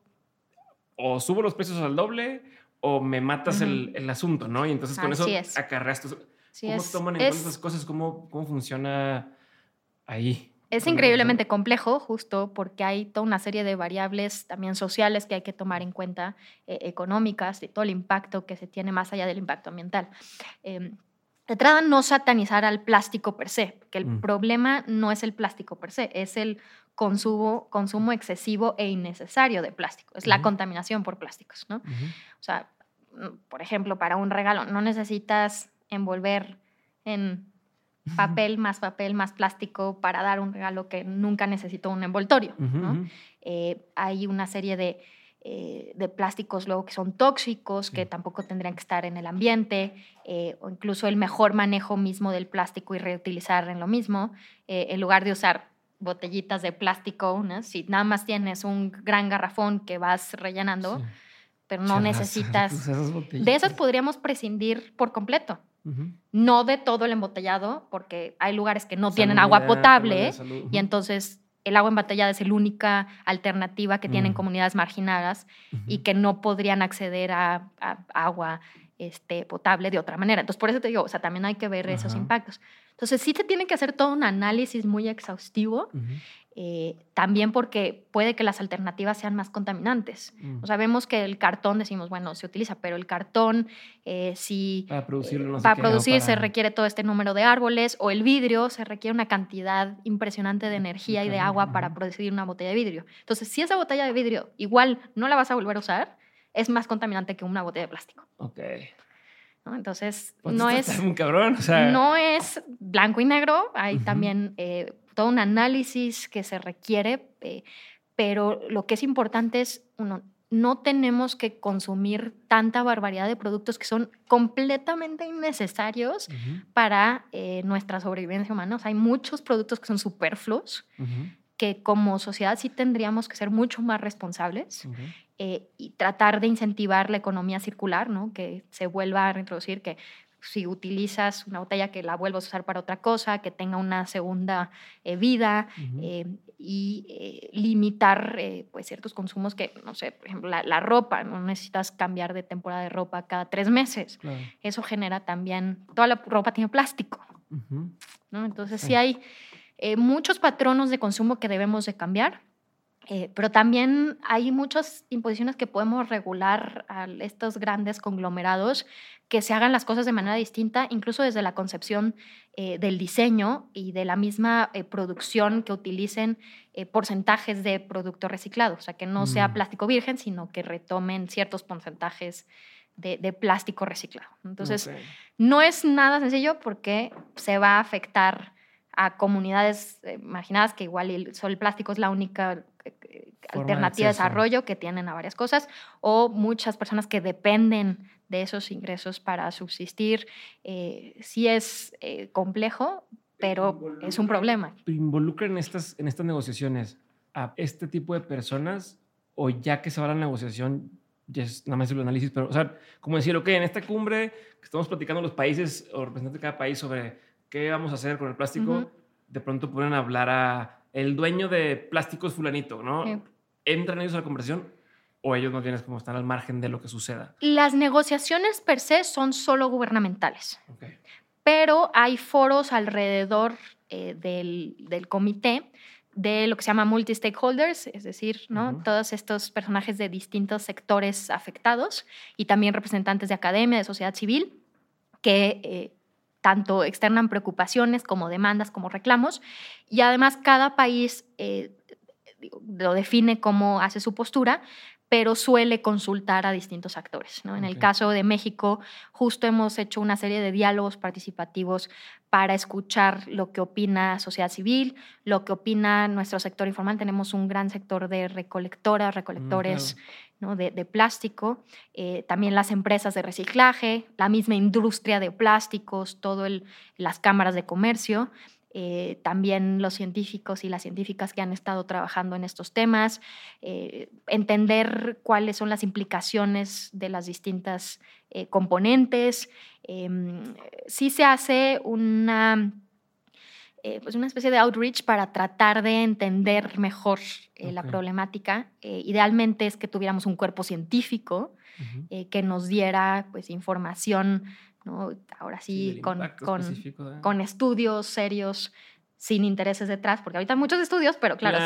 o subo los precios al doble o me matas el, el, asunto, ¿no? Y entonces con eso acarreas ¿Cómo toman en cuenta esas cosas? ¿Cómo, ¿Cómo funciona ahí? Es increíblemente complejo, justo porque hay toda una serie de variables también sociales que hay que tomar en cuenta, eh, económicas, y todo el impacto que se tiene más allá del impacto ambiental. Eh, de entrada, no satanizar al plástico per se, que el mm. problema no es el plástico per se, es el consumo, consumo excesivo e innecesario de plástico, es la contaminación por plásticos. ¿no? O sea, mm, por ejemplo, para un regalo no necesitas envolver en papel, más papel, más plástico para dar un regalo que nunca necesitó un envoltorio. Eh, hay una serie de, eh, de, plásticos luego que son tóxicos, que tampoco tendrían que estar en el ambiente, eh, o incluso el mejor manejo mismo del plástico y reutilizar en lo mismo, en lugar de usar botellitas de plástico, unas, si nada más tienes un gran garrafón que vas rellenando, pero no necesitas... de esas podríamos prescindir por completo. No de todo el embotellado, porque hay lugares que no tienen agua potable y entonces el agua embotellada es la única alternativa que tienen mm. comunidades marginadas y que no podrían acceder a, agua este, potable de otra manera. Entonces, por eso te digo, o sea, también hay que ver esos impactos. Entonces, sí se tiene que hacer todo un análisis muy exhaustivo eh, también porque puede que las alternativas sean más contaminantes. Mm. O sea, vemos que el cartón, decimos, bueno, se utiliza, pero el cartón, eh, si para, producirlo, para producir se requiere todo este número de árboles, o el vidrio se requiere una cantidad impresionante de energía y de agua para producir una botella de vidrio. Entonces, si esa botella de vidrio igual no la vas a volver a usar, es más contaminante que una botella de plástico. Ok. Entonces, pues no es, cabrón, no es blanco y negro, hay también eh, todo un análisis que se requiere, eh, pero lo que es importante es, uno, no tenemos que consumir tanta barbaridad de productos que son completamente innecesarios para eh, nuestra sobrevivencia humana. hay muchos productos que son superfluos, que como sociedad sí tendríamos que ser mucho más responsables eh, y tratar de incentivar la economía circular, ¿no? que se vuelva a reintroducir, que si utilizas una botella que la vuelvas a usar para otra cosa, que tenga una segunda eh, vida eh, y eh, limitar pues ciertos consumos que, no sé, por ejemplo, la, ropa, no necesitas cambiar de temporada de ropa cada tres meses. Eso genera también, toda la ropa tiene plástico. ¿no? Entonces sí, hay muchos patronos de consumo que debemos de cambiar. pero también hay muchas imposiciones que podemos regular a estos grandes conglomerados que se hagan las cosas de manera distinta, incluso desde la concepción eh, del diseño y de la misma eh, producción que utilicen eh, porcentajes de producto reciclado, o sea, que no sea mm. plástico virgen, sino que retomen ciertos porcentajes de, plástico reciclado. Entonces, no es nada sencillo porque se va a afectar a comunidades marginadas que igual el, el plástico es la única alternativa de, desarrollo que tienen a varias cosas, o muchas personas que dependen de esos ingresos para subsistir. Eh, sí es eh, complejo, pero es un problema. ¿Involucran en estas, en estas negociaciones a este tipo de personas o ya que se va la negociación, ya es nada más el análisis, pero, o sea, como decir, ok, en esta cumbre que estamos platicando los países o representantes de cada país sobre qué vamos a hacer con el plástico, de pronto pueden hablar a el dueño de plásticos fulanito, ¿no? ¿Entran ellos a la conversación o ellos no tienen como están al margen de lo que suceda? Las negociaciones per se son solo gubernamentales. Pero hay foros alrededor eh, del, del, comité de lo que se llama multi-stakeholders, es decir, ¿no? todos estos personajes de distintos sectores afectados y también representantes de academia, de sociedad civil, que eh, tanto externan preocupaciones como demandas, como reclamos, y además cada país eh, lo define como hace su postura, pero suele consultar a distintos actores. ¿no? En el caso de México, justo hemos hecho una serie de diálogos participativos para escuchar lo que opina sociedad civil, lo que opina nuestro sector informal. Tenemos un gran sector de recolectoras, recolectores ¿no? de, plástico, eh, también las empresas de reciclaje, la misma industria de plásticos, todo las cámaras de comercio. Eh, también los científicos y las científicas que han estado trabajando en estos temas, eh, entender cuáles son las implicaciones de las distintas eh, componentes. Em, sí se hace una, pues una especie de outreach para tratar de entender mejor la problemática. idealmente es que tuviéramos un cuerpo científico que nos diera pues, información Ahora sí, con, con, estudios serios sin intereses detrás, porque ahorita hay muchos estudios, pero claro,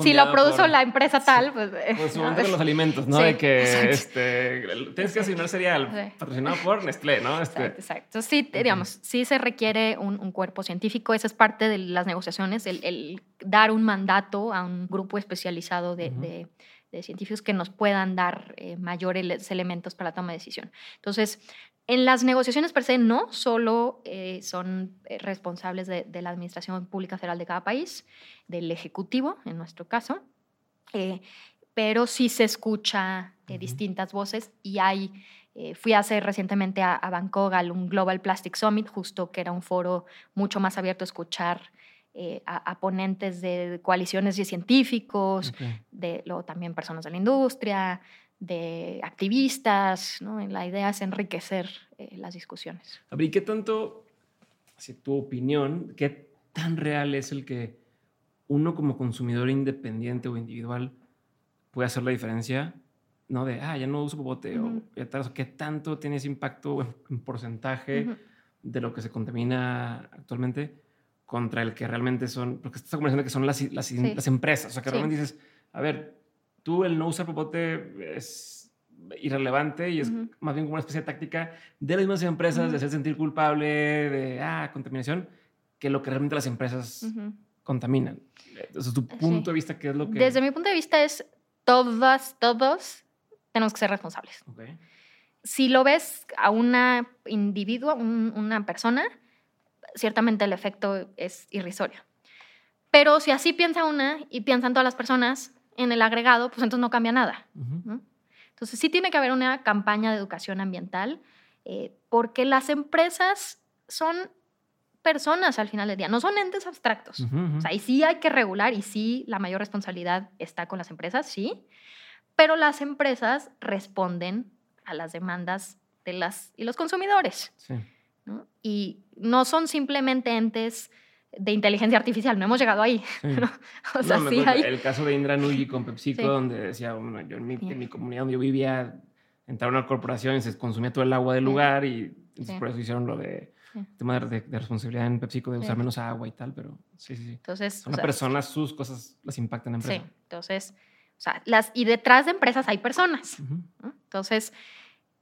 si, lo produjo la empresa tal, pues... Pues con los alimentos, ¿no? de que este, tienes que asignar cereal patrocinado por Nestlé, ¿no? Este... Exacto, Sí, digamos, sí se requiere un, cuerpo científico, esa es parte de las negociaciones, el, dar un mandato a un grupo especializado de, de científicos que nos puedan dar eh, mayores elementos para la toma de decisión. Entonces, en las negociaciones per se no solo eh, son eh, responsables de, la Administración Pública Federal de cada país, del Ejecutivo en nuestro caso, eh, pero sí se escucha distintas voces y hay, fui hace recientemente a, a, Bangkok al un Global Plastic Summit, justo que era un foro mucho más abierto a escuchar eh, a, ponentes de coaliciones de científicos, de luego también personas de la industria, de activistas. ¿no? La idea es enriquecer eh, las discusiones. ¿Y qué tanto, si tu opinión, qué tan real es el que uno como consumidor independiente o individual puede hacer la diferencia? ¿no? De, ah, ya no uso popote, o qué tanto tiene ese impacto en, porcentaje de lo que se contamina actualmente contra el que realmente son, porque estás conversando que son las, las, las, empresas, o sea, que realmente dices, a ver, tú el no usar popote es irrelevante y es más bien como una especie de táctica de las mismas empresas de hacer sentir culpable de, ah, contaminación, que lo que realmente las empresas contaminan. Desde tu punto de vista, ¿qué es lo que...? Desde mi punto de vista es todas, todos tenemos que ser responsables. Si lo ves a una individuo, una persona, ciertamente el efecto es irrisorio. Pero si así piensa una y piensan todas las personas en el agregado, pues entonces no cambia nada. Entonces sí tiene que haber una campaña de educación ambiental eh, porque las empresas son personas al final del día, no son entes abstractos. O sea, y sí hay que regular y sí la mayor responsabilidad está con las empresas, sí, pero las empresas responden a las demandas de las y los consumidores. Sí. Y no son simplemente entes de inteligencia artificial, no hemos llegado ahí. o sea, sí hay... El caso de Indra Nui con PepsiCo, donde decía, bueno, yo en mi, en mi, comunidad donde yo vivía, entraron a una corporación y se consumía todo el agua del lugar y por eso hicieron lo de tema de, responsabilidad en PepsiCo de usar menos agua y tal, pero sí, sí, sí. Entonces, son las personas, sus cosas las impactan en empresa. Sí, entonces, o sea, las, y detrás de empresas hay personas. Entonces,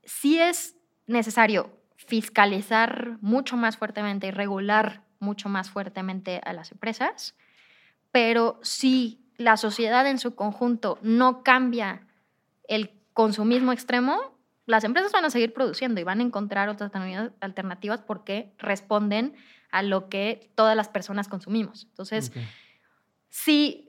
sí es necesario fiscalizar mucho más fuertemente y regular mucho más fuertemente a las empresas, pero si la sociedad en su conjunto no cambia el consumismo extremo, las empresas van a seguir produciendo y van a encontrar otras alternativas porque responden a lo que todas las personas consumimos. Entonces, si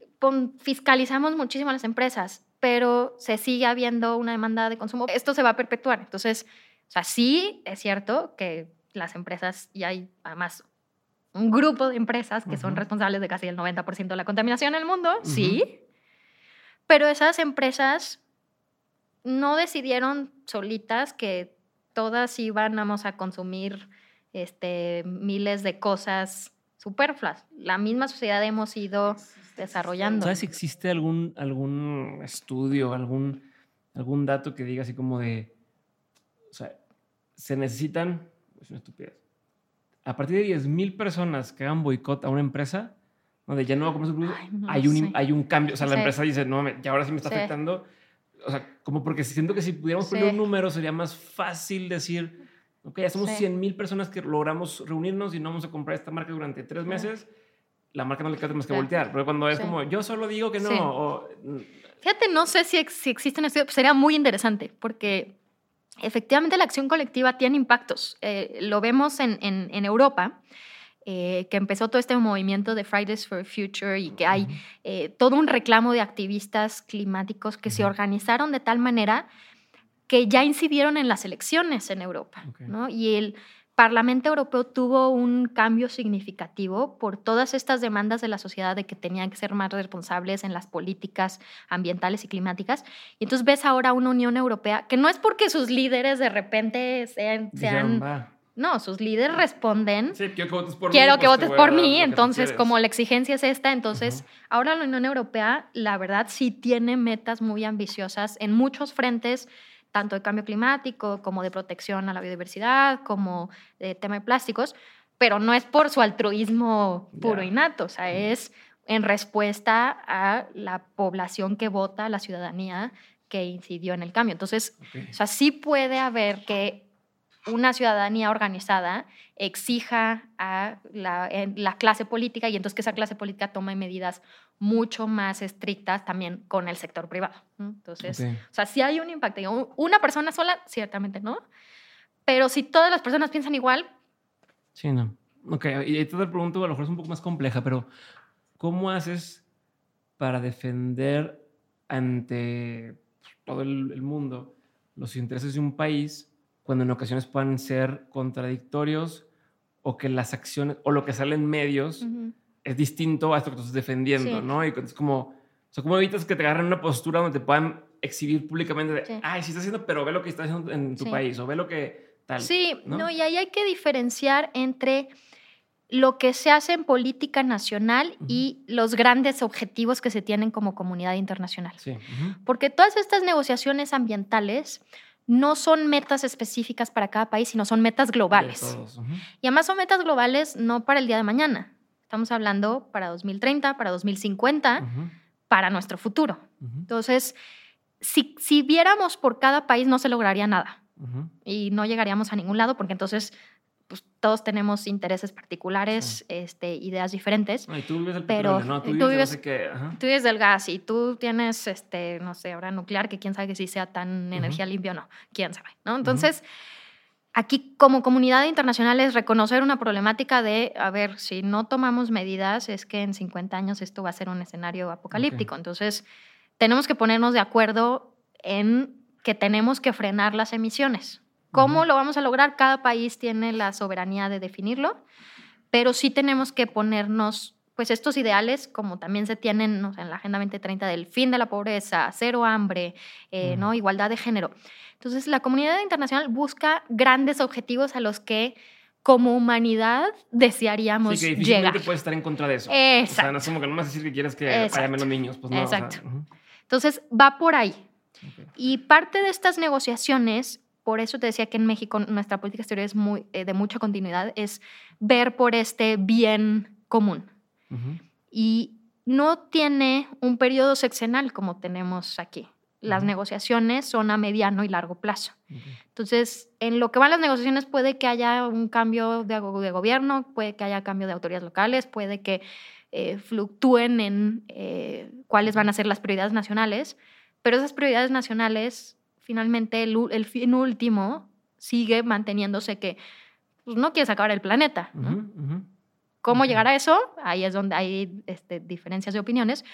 fiscalizamos muchísimo a las empresas, pero se sigue habiendo una demanda de consumo, esto se va a perpetuar. Entonces, o sea, sí es cierto que las empresas, y hay además un grupo de empresas que son responsables de casi el 90% de la contaminación en el mundo, sí, pero esas empresas no decidieron solitas que todas íbamos a consumir este, miles de cosas superfluas. La misma sociedad hemos ido desarrollando. ¿Sabes si existe algún, algún estudio, algún, algún dato que diga así como de, o sea, se necesitan, es una estupidez, a partir de 10.000 personas que hagan boicot a una empresa, donde ya no va a comer su producto, hay, un, hay un cambio. O sea, la empresa dice, no, ya ahora sí me está afectando. O sea, como porque siento que si pudiéramos poner un número sería más fácil decir, ok, ya somos 100.000 personas que logramos reunirnos y no vamos a comprar esta marca durante tres meses, la marca no le queda más que voltear. Pero cuando es como, yo solo digo que no. O, Fíjate, no sé si, si existen estudios, sería muy interesante, porque efectivamente la acción colectiva tiene impactos. Eh, lo vemos en, en, Europa. Eh, que empezó todo este movimiento de Fridays for Future y que hay eh, todo un reclamo de activistas climáticos que se organizaron de tal manera que ya incidieron en las elecciones en Europa. ¿no? Y el, Parlamento Europeo tuvo un cambio significativo por todas estas demandas de la sociedad de que tenían que ser más responsables en las políticas ambientales y climáticas. Y entonces ves ahora una Unión Europea que no es porque sus líderes de repente sean... no, sus líderes responden. Sí, quiero que votes por quiero mí. que pues votes por mí. Entonces, como la exigencia es esta, entonces ahora la Unión Europea, la verdad, sí tiene metas muy ambiciosas en muchos frentes tanto de cambio climático como de protección a la biodiversidad, como de tema de plásticos, pero no es por su altruismo puro y nato, o sea, es en respuesta a la población que vota, la ciudadanía que incidió en el cambio. Entonces, o sea, sí puede haber que una ciudadanía organizada exija a la, la, clase política y entonces que esa clase política tome medidas mucho más estrictas también con el sector privado. Entonces, o sea, si hay un impacto. Una persona sola, ciertamente no, pero si todas las personas piensan igual. Sí, no. Ok, y te pregunto, a lo mejor es un poco más compleja, pero ¿cómo haces para defender ante todo el mundo los intereses de un país cuando en ocasiones puedan ser contradictorios o que las acciones o lo que sale en medios es distinto a esto que tú estás defendiendo, ¿no? Y es como, o sea, ¿cómo evitas que te agarren una postura donde te puedan exhibir públicamente de, ay, sí está haciendo, pero ve lo que está haciendo en tu país o ve lo que tal? Sí, ¿no? y ahí hay que diferenciar entre lo que se hace en política nacional y los grandes objetivos que se tienen como comunidad internacional. Sí. Porque todas estas negociaciones ambientales no son metas específicas para cada país, sino son metas globales. Y además son metas globales no para el día de mañana. Estamos hablando para 2030, para 2050, para nuestro futuro. Entonces, si, si, viéramos por cada país, no se lograría nada. Y no llegaríamos a ningún lado, porque entonces todos tenemos intereses particulares, este, ideas diferentes. y tú vives del pero ¿no? Tú, vives, tú vives del gas y tú tienes, este, no sé, ahora nuclear, que quién sabe que si sea tan energía limpia o no, quién sabe, ¿no? Entonces, aquí como comunidad internacional es reconocer una problemática de, a ver, si no tomamos medidas, es que en 50 años esto va a ser un escenario apocalíptico. Entonces, tenemos que ponernos de acuerdo en que tenemos que frenar las emisiones. ¿Cómo lo vamos a lograr? Cada país tiene la soberanía de definirlo, pero sí tenemos que ponernos pues estos ideales, como también se tienen en la Agenda 2030 del fin de la pobreza, cero hambre, eh, ¿no? igualdad de género. Entonces, la comunidad internacional busca grandes objetivos a los que como humanidad desearíamos sí, que llegar. puedes estar en contra de eso. Exacto. O sea, no es como que no a decir que quieres que haya menos niños. Pues no, Exacto. Entonces, va por ahí. Y parte de estas negociaciones por eso te decía que en México nuestra política exterior es muy, eh, de mucha continuidad, es ver por este bien común. Y no tiene un periodo sexenal como tenemos aquí. Las negociaciones son a mediano y largo plazo. Entonces, en lo que van las negociaciones puede que haya un cambio de, gobierno, puede que haya cambio de autoridades locales, puede que eh, fluctúen en eh, cuáles van a ser las prioridades nacionales, pero esas prioridades nacionales finalmente el, fin último sigue manteniéndose que pues, no quieres acabar el planeta. ¿Cómo llegar a eso? Ahí es donde hay este, diferencias de opiniones,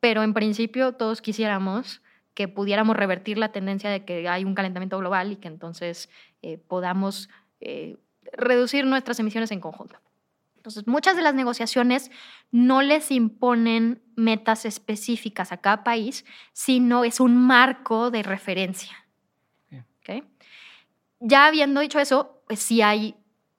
pero en principio todos quisiéramos que pudiéramos revertir la tendencia de que hay un calentamiento global y que entonces eh, podamos eh, reducir nuestras emisiones en conjunto. Entonces, muchas de las negociaciones no les imponen metas específicas a cada país, sino es un marco de referencia. Ya habiendo dicho eso, pues sí hay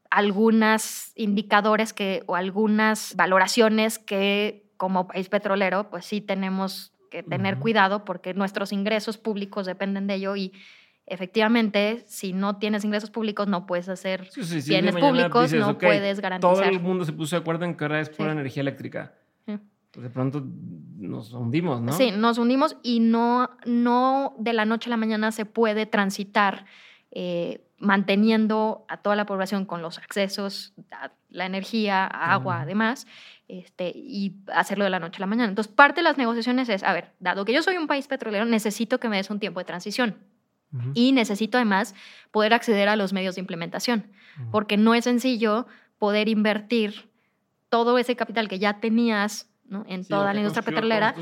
algunos indicadores que, o algunas valoraciones que como país petrolero, pues sí tenemos que tener cuidado porque nuestros ingresos públicos dependen de ello y efectivamente, si no tienes ingresos públicos, no puedes hacer bienes públicos, no puedes garantizar. Todo el mundo se puso de acuerdo en que ahora es pura energía eléctrica. Pues de pronto nos hundimos, ¿no? Sí, nos hundimos y no, no de la noche a la mañana se puede transitar eh, manteniendo a toda la población con los accesos a la energía, a agua, además, este, y hacerlo de la noche a la mañana. Entonces, parte de las negociaciones es, a ver, dado que yo soy un país petrolero, necesito que me des un tiempo de transición. Y necesito además poder acceder a los medios de implementación, porque no es sencillo poder invertir todo ese capital que ya tenías en toda la industria petrolera,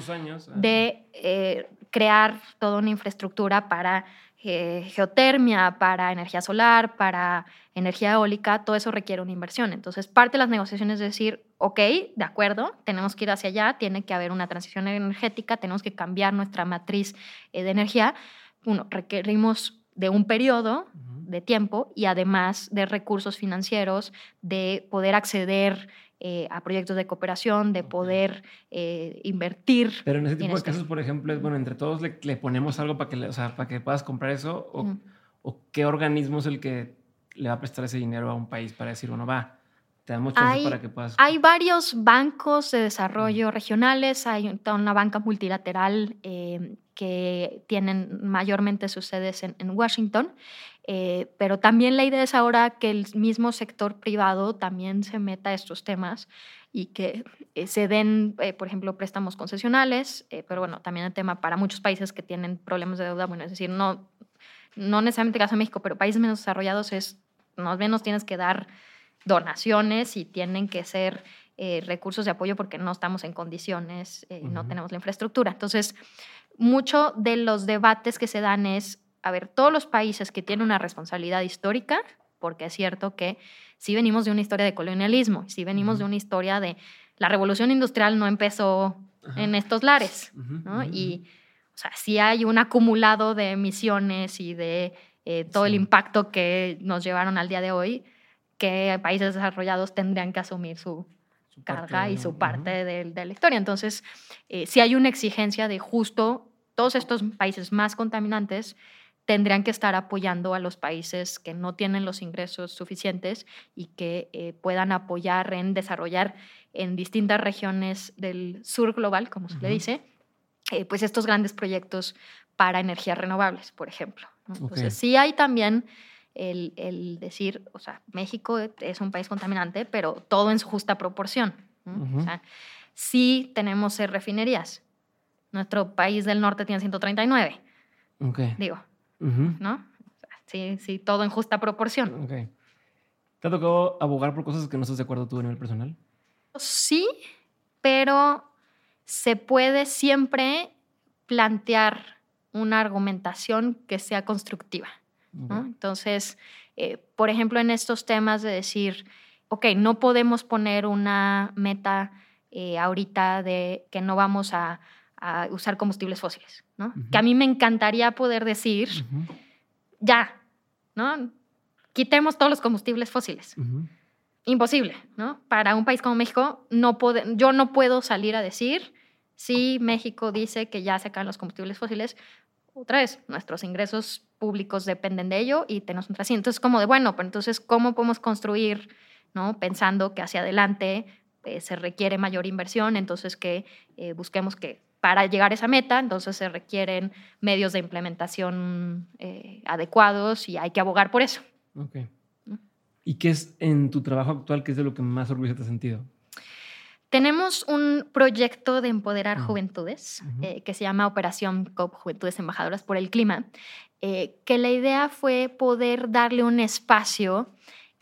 de eh, crear toda una infraestructura para eh, geotermia, para energía solar, para energía eólica, todo eso requiere una inversión. Entonces, parte de las negociaciones es decir, ok, de acuerdo, tenemos que ir hacia allá, tiene que haber una transición energética, tenemos que cambiar nuestra matriz eh, de energía. Uno, requerimos de un periodo de tiempo y además de recursos financieros, de poder acceder eh, a proyectos de cooperación, de poder eh, invertir. Pero en ese tipo de casos, por ejemplo, es bueno, entre todos le, ponemos algo para que, o sea, para que puedas comprar eso, o, o, qué organismo es el que le va a prestar ese dinero a un país para decir, bueno, va, te damos chance para que puedas. Hay varios bancos de desarrollo regionales, hay una banca multilateral eh, que tienen mayormente sus sedes en, en Washington eh, pero también la idea es ahora que el mismo sector privado también se meta a estos temas y que eh, se den, eh, por ejemplo, préstamos concesionales, pero bueno, también el tema para muchos países que tienen problemas de deuda, bueno, es decir, no, no necesariamente caso de México, pero países menos desarrollados es, más bien nos tienes que dar donaciones y tienen que ser recursos de apoyo porque no estamos en condiciones y no tenemos la infraestructura. Entonces, mucho de los debates que se dan es a ver, todos los países que tienen una responsabilidad histórica, porque es cierto que si venimos de una historia de colonialismo, si venimos de una historia de la revolución industrial no empezó en estos lares, ¿no? Y, o sea, sí hay un acumulado de emisiones y de eh, todo el impacto que nos llevaron al día de hoy, que países desarrollados tendrían que asumir su, carga y su parte de, la historia. Entonces, eh, si hay una exigencia de justo todos estos países más contaminantes tendrían que estar apoyando a los países que no tienen los ingresos suficientes y que eh, puedan apoyar en desarrollar en distintas regiones del sur global, como se le dice, eh, pues estos grandes proyectos para energías renovables, por ejemplo. Entonces, sí hay también el, decir, o sea, México es un país contaminante, pero todo en su justa proporción. o sea, sí tenemos refinerías. Nuestro país del norte tiene 139. Digo, ¿no? Sí, sí, todo en justa proporción. ¿Te ha tocado abogar por cosas que no estás de acuerdo tú a nivel personal? Sí, pero se puede siempre plantear una argumentación que sea constructiva. Entonces, eh, por ejemplo, en estos temas de decir, ok, no podemos poner una meta eh, ahorita de que no vamos a, usar combustibles fósiles, ¿no? Que a mí me encantaría poder decir, ya, ¿no? Quitemos todos los combustibles fósiles. Imposible, ¿no? Para un país como México, no yo no puedo salir a decir, si México dice que ya se acaban los combustibles fósiles, otra vez, nuestros ingresos públicos dependen de ello y tenemos un trasciendo. Entonces, como de, bueno, pero entonces, ¿cómo podemos construir, ¿no? Pensando que hacia adelante eh, se requiere mayor inversión, entonces que eh, busquemos que para llegar a esa meta, entonces se requieren medios de implementación eh, adecuados y hay que abogar por eso. Ok. ¿Y qué es en tu trabajo actual, qué es de lo que más orgulloso te has sentido? Tenemos un proyecto de empoderar juventudes que se llama Operación COP Juventudes Embajadoras por el Clima, que la idea fue poder darle un espacio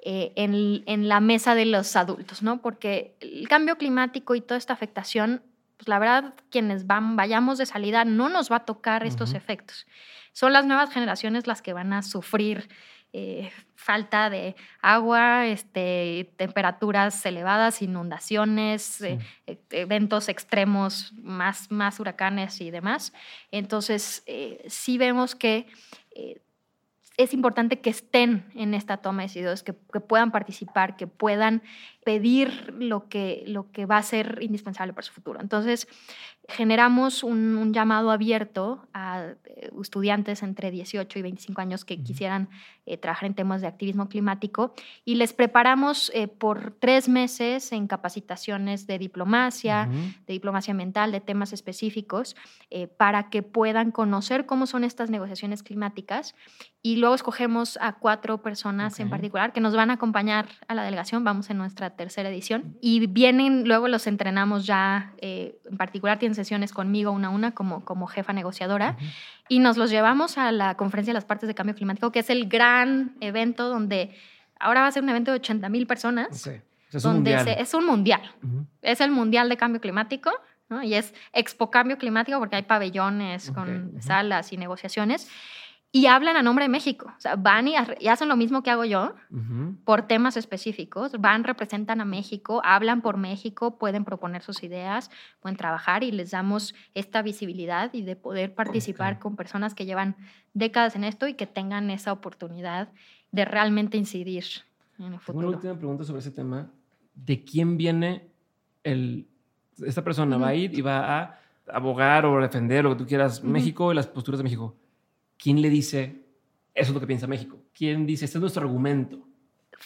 eh, en, la mesa de los adultos, ¿no? Porque el cambio climático y toda esta afectación, pues la verdad, quienes van, vayamos de salida, no nos va a tocar estos efectos. Son las nuevas generaciones las que van a sufrir eh, falta de agua, este, temperaturas elevadas, inundaciones, eh, eventos extremos, más, más huracanes y demás. Entonces, sí vemos que es importante que estén en esta toma de decisiones, que, puedan participar, que puedan pedir lo que, lo que va a ser indispensable para su futuro. Entonces, generamos un, llamado abierto a eh, estudiantes entre 18 y 25 años que quisieran eh, trabajar en temas de activismo climático y les preparamos eh, por tres meses en capacitaciones de diplomacia, de diplomacia mental, de temas específicos, para que puedan conocer cómo son estas negociaciones climáticas y luego escogemos a cuatro personas en particular que nos van a acompañar a la delegación, vamos en nuestra tercera edición, y vienen, luego los entrenamos ya, en particular tienen sesiones conmigo una a una como, como jefa negociadora. Y nos los llevamos a la conferencia de las partes de cambio climático, que es el gran evento donde ahora va a ser un evento de 80 mil personas. Es, un donde es un mundial. Es el mundial de cambio climático. Y es Expo Cambio Climático porque hay pabellones con salas y negociaciones y hablan a nombre de México. O sea, van y, hacen lo mismo que hago yo por temas específicos. Van, representan a México, hablan por México, pueden proponer sus ideas, pueden trabajar y les damos esta visibilidad y de poder participar con personas que llevan décadas en esto y que tengan esa oportunidad de realmente incidir en el futuro. Una última pregunta sobre ese tema. ¿De quién viene el... Esta persona va a ir y va a abogar o defender lo que tú quieras México y las posturas de México ¿quién le dice, eso es lo que piensa México? ¿Quién dice, este es nuestro argumento?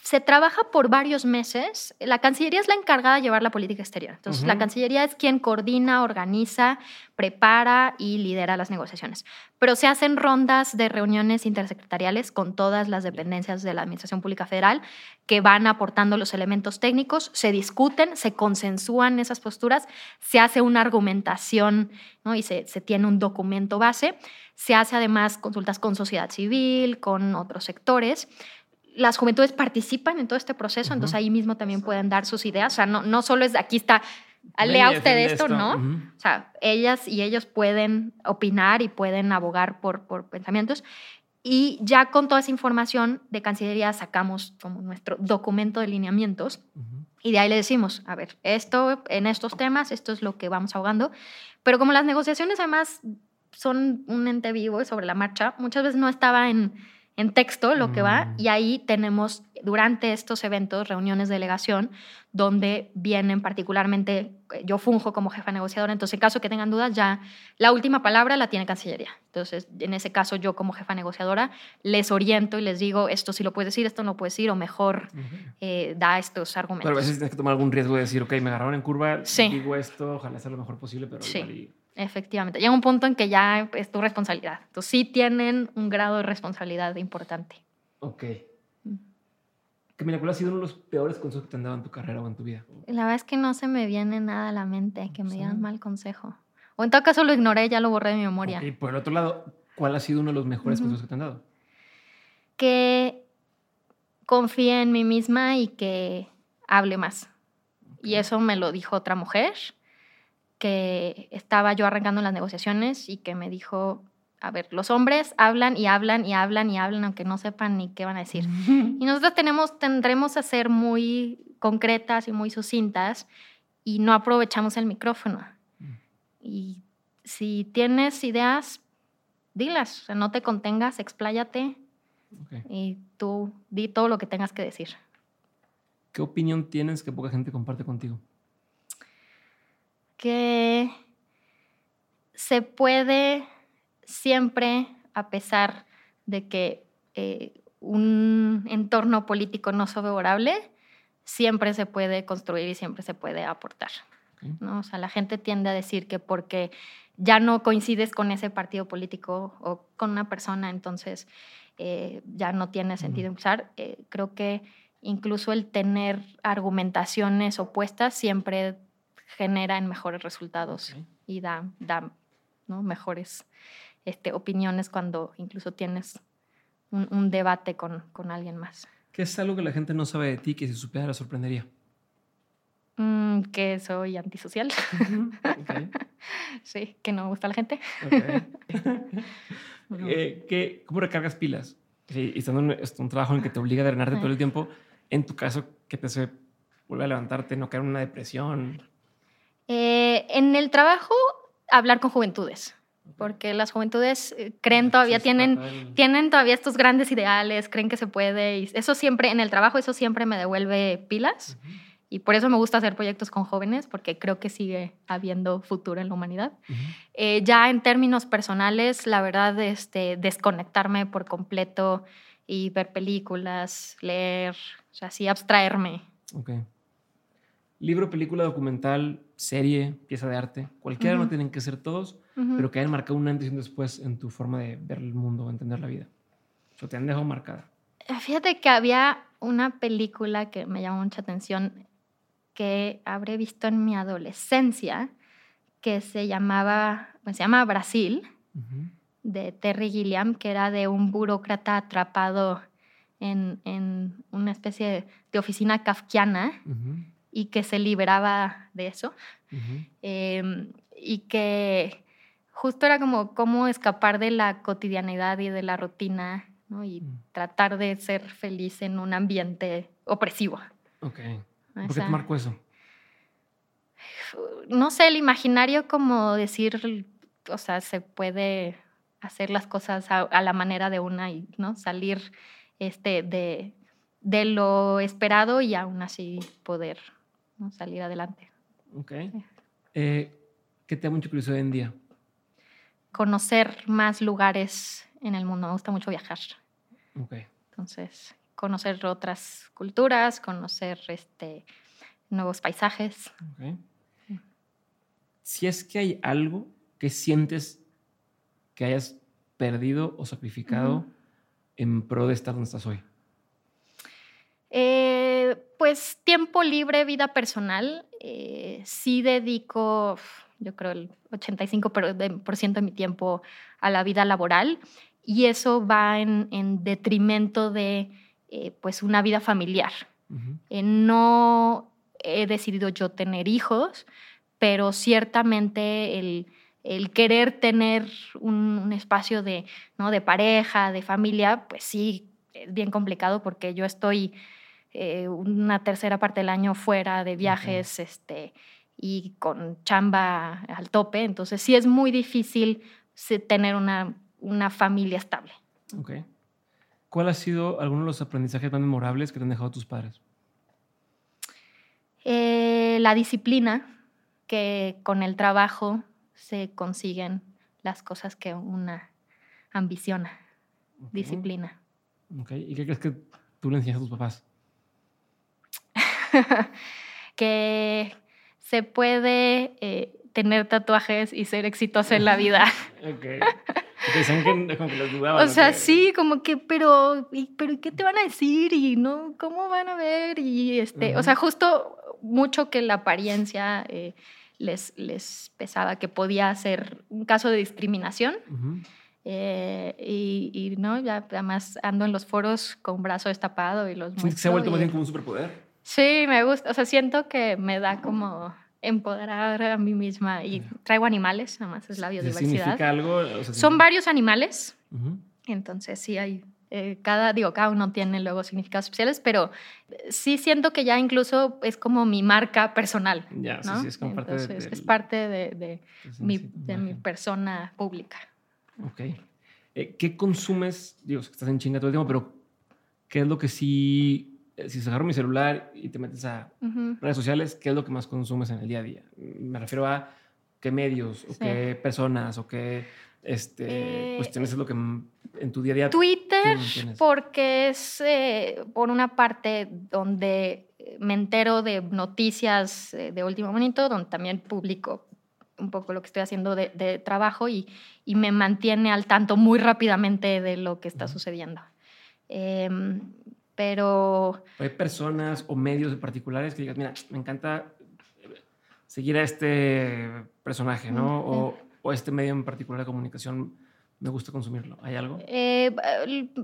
Se trabaja por varios meses. La Cancillería es la encargada de llevar la política exterior. Entonces, la Cancillería es quien coordina, organiza, prepara y lidera las negociaciones. Pero se hacen rondas de reuniones intersecretariales con todas las dependencias de la Administración Pública Federal que van aportando los elementos técnicos, se discuten, se consensúan esas posturas, se hace una argumentación ¿no? y se, se tiene un documento base. Se hace además consultas con sociedad civil, con otros sectores. Las juventudes participan en todo este proceso, entonces ahí mismo también pueden dar sus ideas. O sea, no, no solo es aquí está, lea usted esto, ¿no? O sea, ellas y ellos pueden opinar y pueden abogar por, por pensamientos. Y ya con toda esa información de Cancillería sacamos como nuestro documento de lineamientos y de ahí le decimos, a ver, esto en estos temas, esto es lo que vamos ahogando. Pero como las negociaciones además son un ente vivo sobre la marcha, muchas veces no estaba en, en texto lo que va Mm. y ahí tenemos durante estos eventos reuniones de delegación donde vienen particularmente, eh, yo funjo como jefa negociadora, entonces en caso que tengan dudas ya la última palabra la tiene Cancillería. Entonces en ese caso yo como jefa negociadora les oriento y les digo esto sí lo puedes decir, esto no lo puedes decir o mejor eh, da estos argumentos. Pero a veces tienes que tomar algún riesgo de decir, ok, me agarraron en curva, Sí. digo esto, ojalá sea lo mejor posible, pero Sí. igual y- Efectivamente, llega un punto en que ya es tu responsabilidad. Entonces sí tienen un grado de responsabilidad importante. Ok. Mm. Camila, ¿cuál ha sido uno de los peores consejos que te han dado en tu carrera o en tu vida? La verdad es que no se me viene nada a la mente que me Sí. digan mal consejo. O en todo caso lo ignoré, ya lo borré de mi memoria. Ok, por el otro lado, ¿cuál ha sido uno de los mejores Ujú. consejos que te han dado? Que confíe en mí misma y que hable más. Y eso me lo dijo otra mujer, que estaba yo arrancando las negociaciones y que me dijo, a ver, los hombres hablan y hablan y hablan y hablan aunque no sepan ni qué van a decir. Y nosotros tenemos, tendremos a ser muy concretas y muy sucintas y no aprovechamos el micrófono. Y si tienes ideas, dilas, o sea, no te contengas, expláyate y tú di todo lo que tengas que decir. ¿Qué opinión tienes que poca gente comparte contigo? Que se puede siempre, a pesar de que eh, un entorno político no es favorable, siempre se puede construir y siempre se puede aportar. ¿no? O sea, la gente tiende a decir que porque ya no coincides con ese partido político o con una persona, entonces eh, ya no tiene sentido empezar. Eh, creo que incluso el tener argumentaciones opuestas siempre genera en mejores resultados y da, da ¿no? mejores este, opiniones cuando incluso tienes un, un debate con, con alguien más. ¿Qué es algo que la gente no sabe de ti que si supiera la sorprendería? Mm, que soy antisocial, sí, que no me gusta la gente. Eh, ¿qué- ¿Cómo recargas pilas? Sí, y estando en un trabajo en el que te obliga a drenarte todo el tiempo, en tu caso, ¿qué te hace volver a levantarte, no caer en una depresión? En el trabajo, hablar con juventudes, porque las juventudes eh, creen todavía, tienen, tienen todavía estos grandes ideales, creen que se puede, y eso siempre, en el trabajo, eso siempre me devuelve pilas, Ujú, y por eso me gusta hacer proyectos con jóvenes, porque creo que sigue habiendo futuro en la humanidad. ujú. Eh, ya en términos personales, la verdad, este, desconectarme por completo y ver películas, leer, o sea, así abstraerme. Ok. Libro, película, documental, serie, pieza de arte, cualquiera, no tienen que ser todos, Ujú. pero que hayan marcado un antes y un después en tu forma de ver el mundo, entender la vida. O te han dejado marcada. Fíjate que había una película que me llamó mucha atención que habré visto en mi adolescencia que se llamaba, pues se llama Brasil, de Terry Gilliam, que era de un burócrata atrapado en, en una especie de, oficina kafkiana. Y que se liberaba de eso. Eh, y que justo era como cómo escapar de la cotidianidad y de la rutina ¿no? y Mm. tratar de ser feliz en un ambiente opresivo. Ok. ¿Por qué te marcó eso? no sé, el imaginario como decir, o sea, se puede hacer las cosas a, a la manera de una y ¿no? salir este, de, de lo esperado y aún así poder ¿no? salir adelante. Ok. Eh, ¿Qué te da mucha curiosidad hoy en día? Conocer más lugares en el mundo, me gusta mucho viajar. Ok. Entonces, conocer otras culturas, conocer este, nuevos paisajes. ok. Si es que hay algo que sientes que hayas perdido o sacrificado en pro de estar donde estás hoy. Eh, pues tiempo libre, vida personal. eh, sí dedico, yo creo, el 85% pero de- por ciento de mi tiempo a la vida laboral y eso va en, en detrimento de eh, pues una vida familiar. No he decidido yo tener hijos, pero ciertamente el, el querer tener un, espacio de, ¿no? de pareja, de familia, pues sí, es bien complicado porque yo estoy eh, una tercera parte del año fuera de viajes este, y con chamba al tope, entonces sí es muy difícil tener una, una familia estable. ¿Cuál ha sido alguno de los aprendizajes más memorables que te han dejado tus padres? Eh, la disciplina, que con el trabajo se consiguen las cosas que una ambiciona. Disciplina. Okay. ¿Y qué crees que tú le enseñas a tus papás? que se puede eh, tener tatuajes y ser exitosa en la vida. ok. Dicen que, como que los dudaban. O sea, sí, como que, pero, pero ¿qué te van a decir? Y no, ¿cómo van a ver? Y este, o sea, justo mucho que la apariencia eh, les, les pesaba, que podía ser un caso de discriminación. Eh, y, no, ya además ando en los foros con brazo destapado y los se ha vuelto más bien como un superpoder? Sí, me gusta. O sea, siento que me da como empoderar a mí misma y traigo animales, además es la biodiversidad. ¿Significa algo? Son varios animales, entonces sí hay, eh, cada, digo, cada uno tiene luego significados especiales, pero sí siento que ya incluso es como mi marca personal. Ya, sí, sí, es como parte de, es parte de, mi, de mi persona pública. Ok. Eh, ¿Qué consumes? Digo, estás en chinga todo el tiempo, pero ¿qué es lo que sí eh, si se agarra mi celular y te metes a redes sociales, ¿qué es lo que más consumes en el día a día? Me refiero a qué medios, o qué personas, o qué este, eh, cuestiones es lo que en tu día a día. Twitter, porque es eh, por una parte donde me entero de noticias de último momento, donde también publico un poco lo que estoy haciendo de, trabajo y, y, me mantiene al tanto muy rápidamente de lo que está sucediendo. Eh, pero... ¿Hay personas o medios particulares que digas, mira, me encanta seguir a este personaje, ¿no? O, o este medio en particular de comunicación me gusta consumirlo. ¿Hay algo? Eh,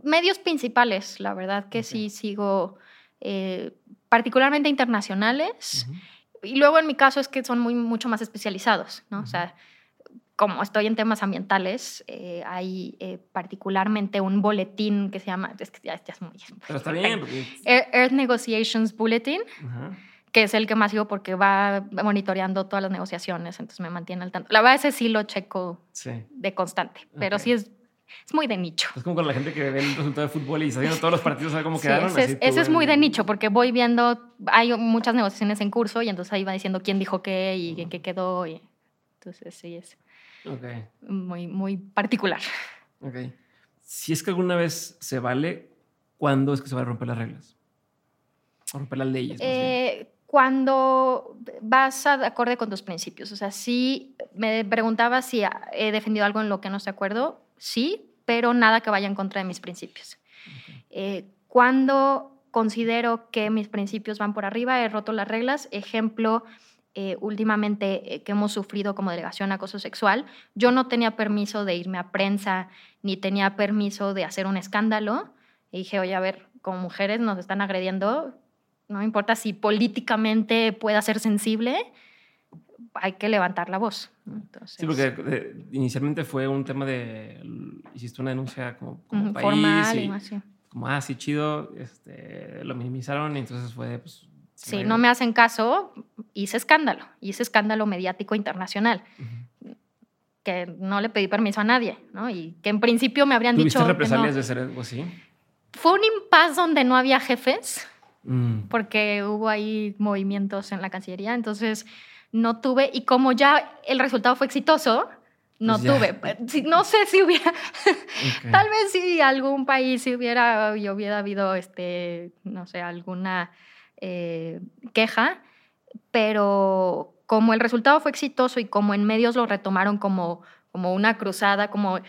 medios principales, la verdad que sí sigo, eh, particularmente internacionales. Y luego en mi caso es que son muy, mucho más especializados, ¿no? O sea, como estoy en temas ambientales, eh, hay eh, particularmente un boletín que se llama, es que ya, es muy... Pero está bien. Earth Negotiations Bulletin, que es el que más sigo porque va monitoreando todas las negociaciones, entonces me mantiene al tanto. La verdad, ese sí lo checo de constante, pero sí es, es muy de nicho. Es como con la gente que ve el resultado de fútbol y está viendo todos los partidos, sabe cómo quedaron. Ese, ese es muy de nicho porque voy viendo, hay muchas negociaciones en curso y entonces ahí va diciendo quién dijo qué y en qué quedó. Y, entonces sí es. Okay. Muy, muy particular. Ok. Si es que alguna vez se vale, ¿cuándo es que se va a romper las reglas? O romper las leyes. Eh, cuando vas a, acorde con tus principios. O sea, sí, me preguntaba si he defendido algo en lo que no estoy de acuerdo. Sí, pero nada que vaya en contra de mis principios. Eh, cuando considero que mis principios van por arriba, he roto las reglas. Ejemplo, eh, últimamente eh, que hemos sufrido como delegación acoso sexual, yo no tenía permiso de irme a prensa ni tenía permiso de hacer un escándalo. Y dije, oye, a ver, como mujeres nos están agrediendo, no importa si políticamente pueda ser sensible, hay que levantar la voz. Sí, porque eh, inicialmente fue un tema de, hiciste una denuncia como, como país. Formal y, así. Como, ah, sí, chido, este, lo minimizaron y entonces fue, pues, si no me hacen caso, hice escándalo, hice escándalo mediático internacional. Que no le pedí permiso a nadie, ¿no? Y que en principio me habrían dicho. represalias de ser algo así? Fue un impasse donde no había jefes, mm. porque hubo ahí movimientos en la Cancillería, entonces no tuve. Y como ya el resultado fue exitoso, no pues tuve. No sé si hubiera. Tal vez si algún país si hubiera, hubiera habido, este, no sé, alguna eh, queja, pero como el resultado fue exitoso y como en medios lo retomaron como, como una cruzada, como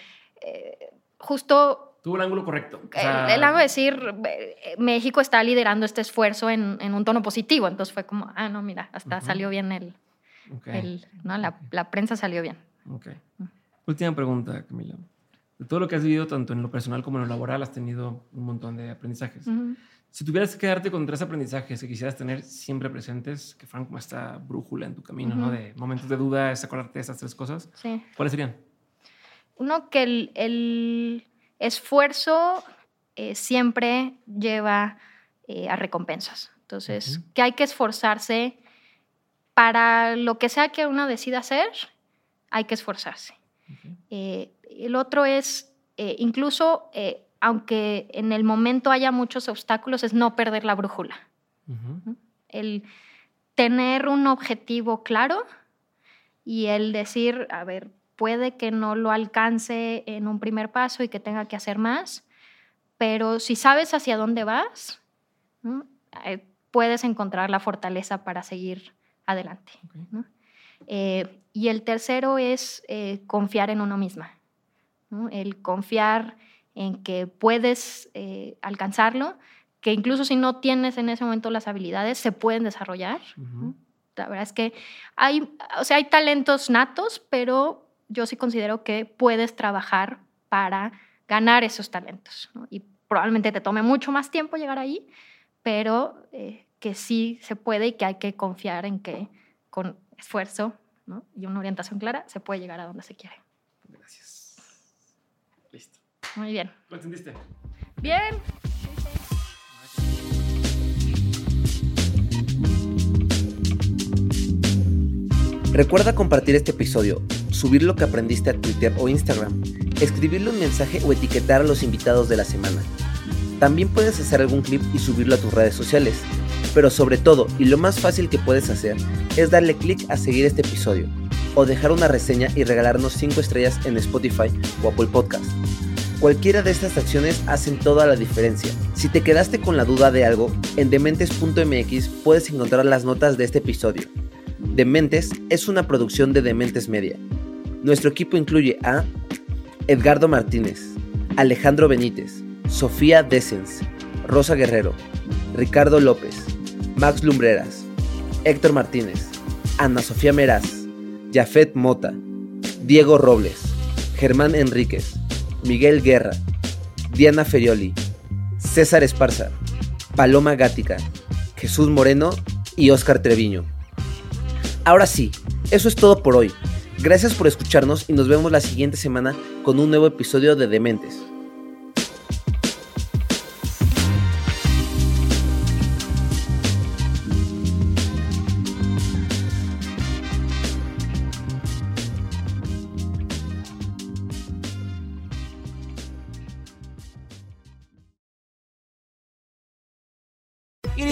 eh, justo... Tuvo el ángulo correcto. el, ángulo de decir, eh, México está liderando este esfuerzo en, un tono positivo, entonces fue como, ah, no, mira, hasta salió bien el... ¿no? la, prensa salió bien. Última pregunta, Camila. De todo lo que has vivido, tanto en lo personal como en lo laboral, has tenido un montón de aprendizajes. Si tuvieras que quedarte con tres aprendizajes que quisieras tener siempre presentes, que fueran como esta brújula en tu camino, ¿no? De momentos de duda, es acordarte de esas tres cosas. Sí. ¿Cuáles serían? Uno, que el, el esfuerzo eh, siempre lleva eh, a recompensas. Entonces, Ujú. que hay que esforzarse para lo que sea que uno decida hacer, hay que esforzarse. Ok. Eh, el otro es, eh, incluso, eh, aunque en el momento haya muchos obstáculos, es no perder la brújula. El tener un objetivo claro y el decir, a ver, puede que no lo alcance en un primer paso y que tenga que hacer más, pero si sabes hacia dónde vas, ¿no? Eh, puedes encontrar la fortaleza para seguir adelante. Eh, y el tercero es eh, confiar en uno misma. ¿no? El confiar en que puedes eh, alcanzarlo, que incluso si no tienes en ese momento las habilidades, se pueden desarrollar. Ujú. La verdad es que hay, o sea, hay talentos natos, pero yo sí considero que puedes trabajar para ganar esos talentos. ¿no? Y probablemente te tome mucho más tiempo llegar ahí, pero eh, que sí se puede y que hay que confiar en que con esfuerzo ¿no? y una orientación clara se puede llegar a donde se quiere. Muy bien. ¿Lo entendiste? Bien. Recuerda compartir este episodio, subir lo que aprendiste a Twitter o Instagram, escribirle un mensaje o etiquetar a los invitados de la semana. También puedes hacer algún clip y subirlo a tus redes sociales. Pero sobre todo, y lo más fácil que puedes hacer, es darle clic a seguir este episodio, o dejar una reseña y regalarnos 5 estrellas en Spotify o Apple Podcast. Cualquiera de estas acciones hacen toda la diferencia. Si te quedaste con la duda de algo, en dementes.mx puedes encontrar las notas de este episodio. Dementes es una producción de Dementes Media. Nuestro equipo incluye a Edgardo Martínez, Alejandro Benítez, Sofía Dessens, Rosa Guerrero, Ricardo López, Max Lumbreras, Héctor Martínez, Ana Sofía Meraz, Jafet Mota, Diego Robles, Germán Enríquez, Miguel Guerra, Diana Ferioli, César Esparza, Paloma Gática, Jesús Moreno y Óscar Treviño. Ahora sí, eso es todo por hoy. Gracias por escucharnos y nos vemos la siguiente semana con un nuevo episodio de Dementes.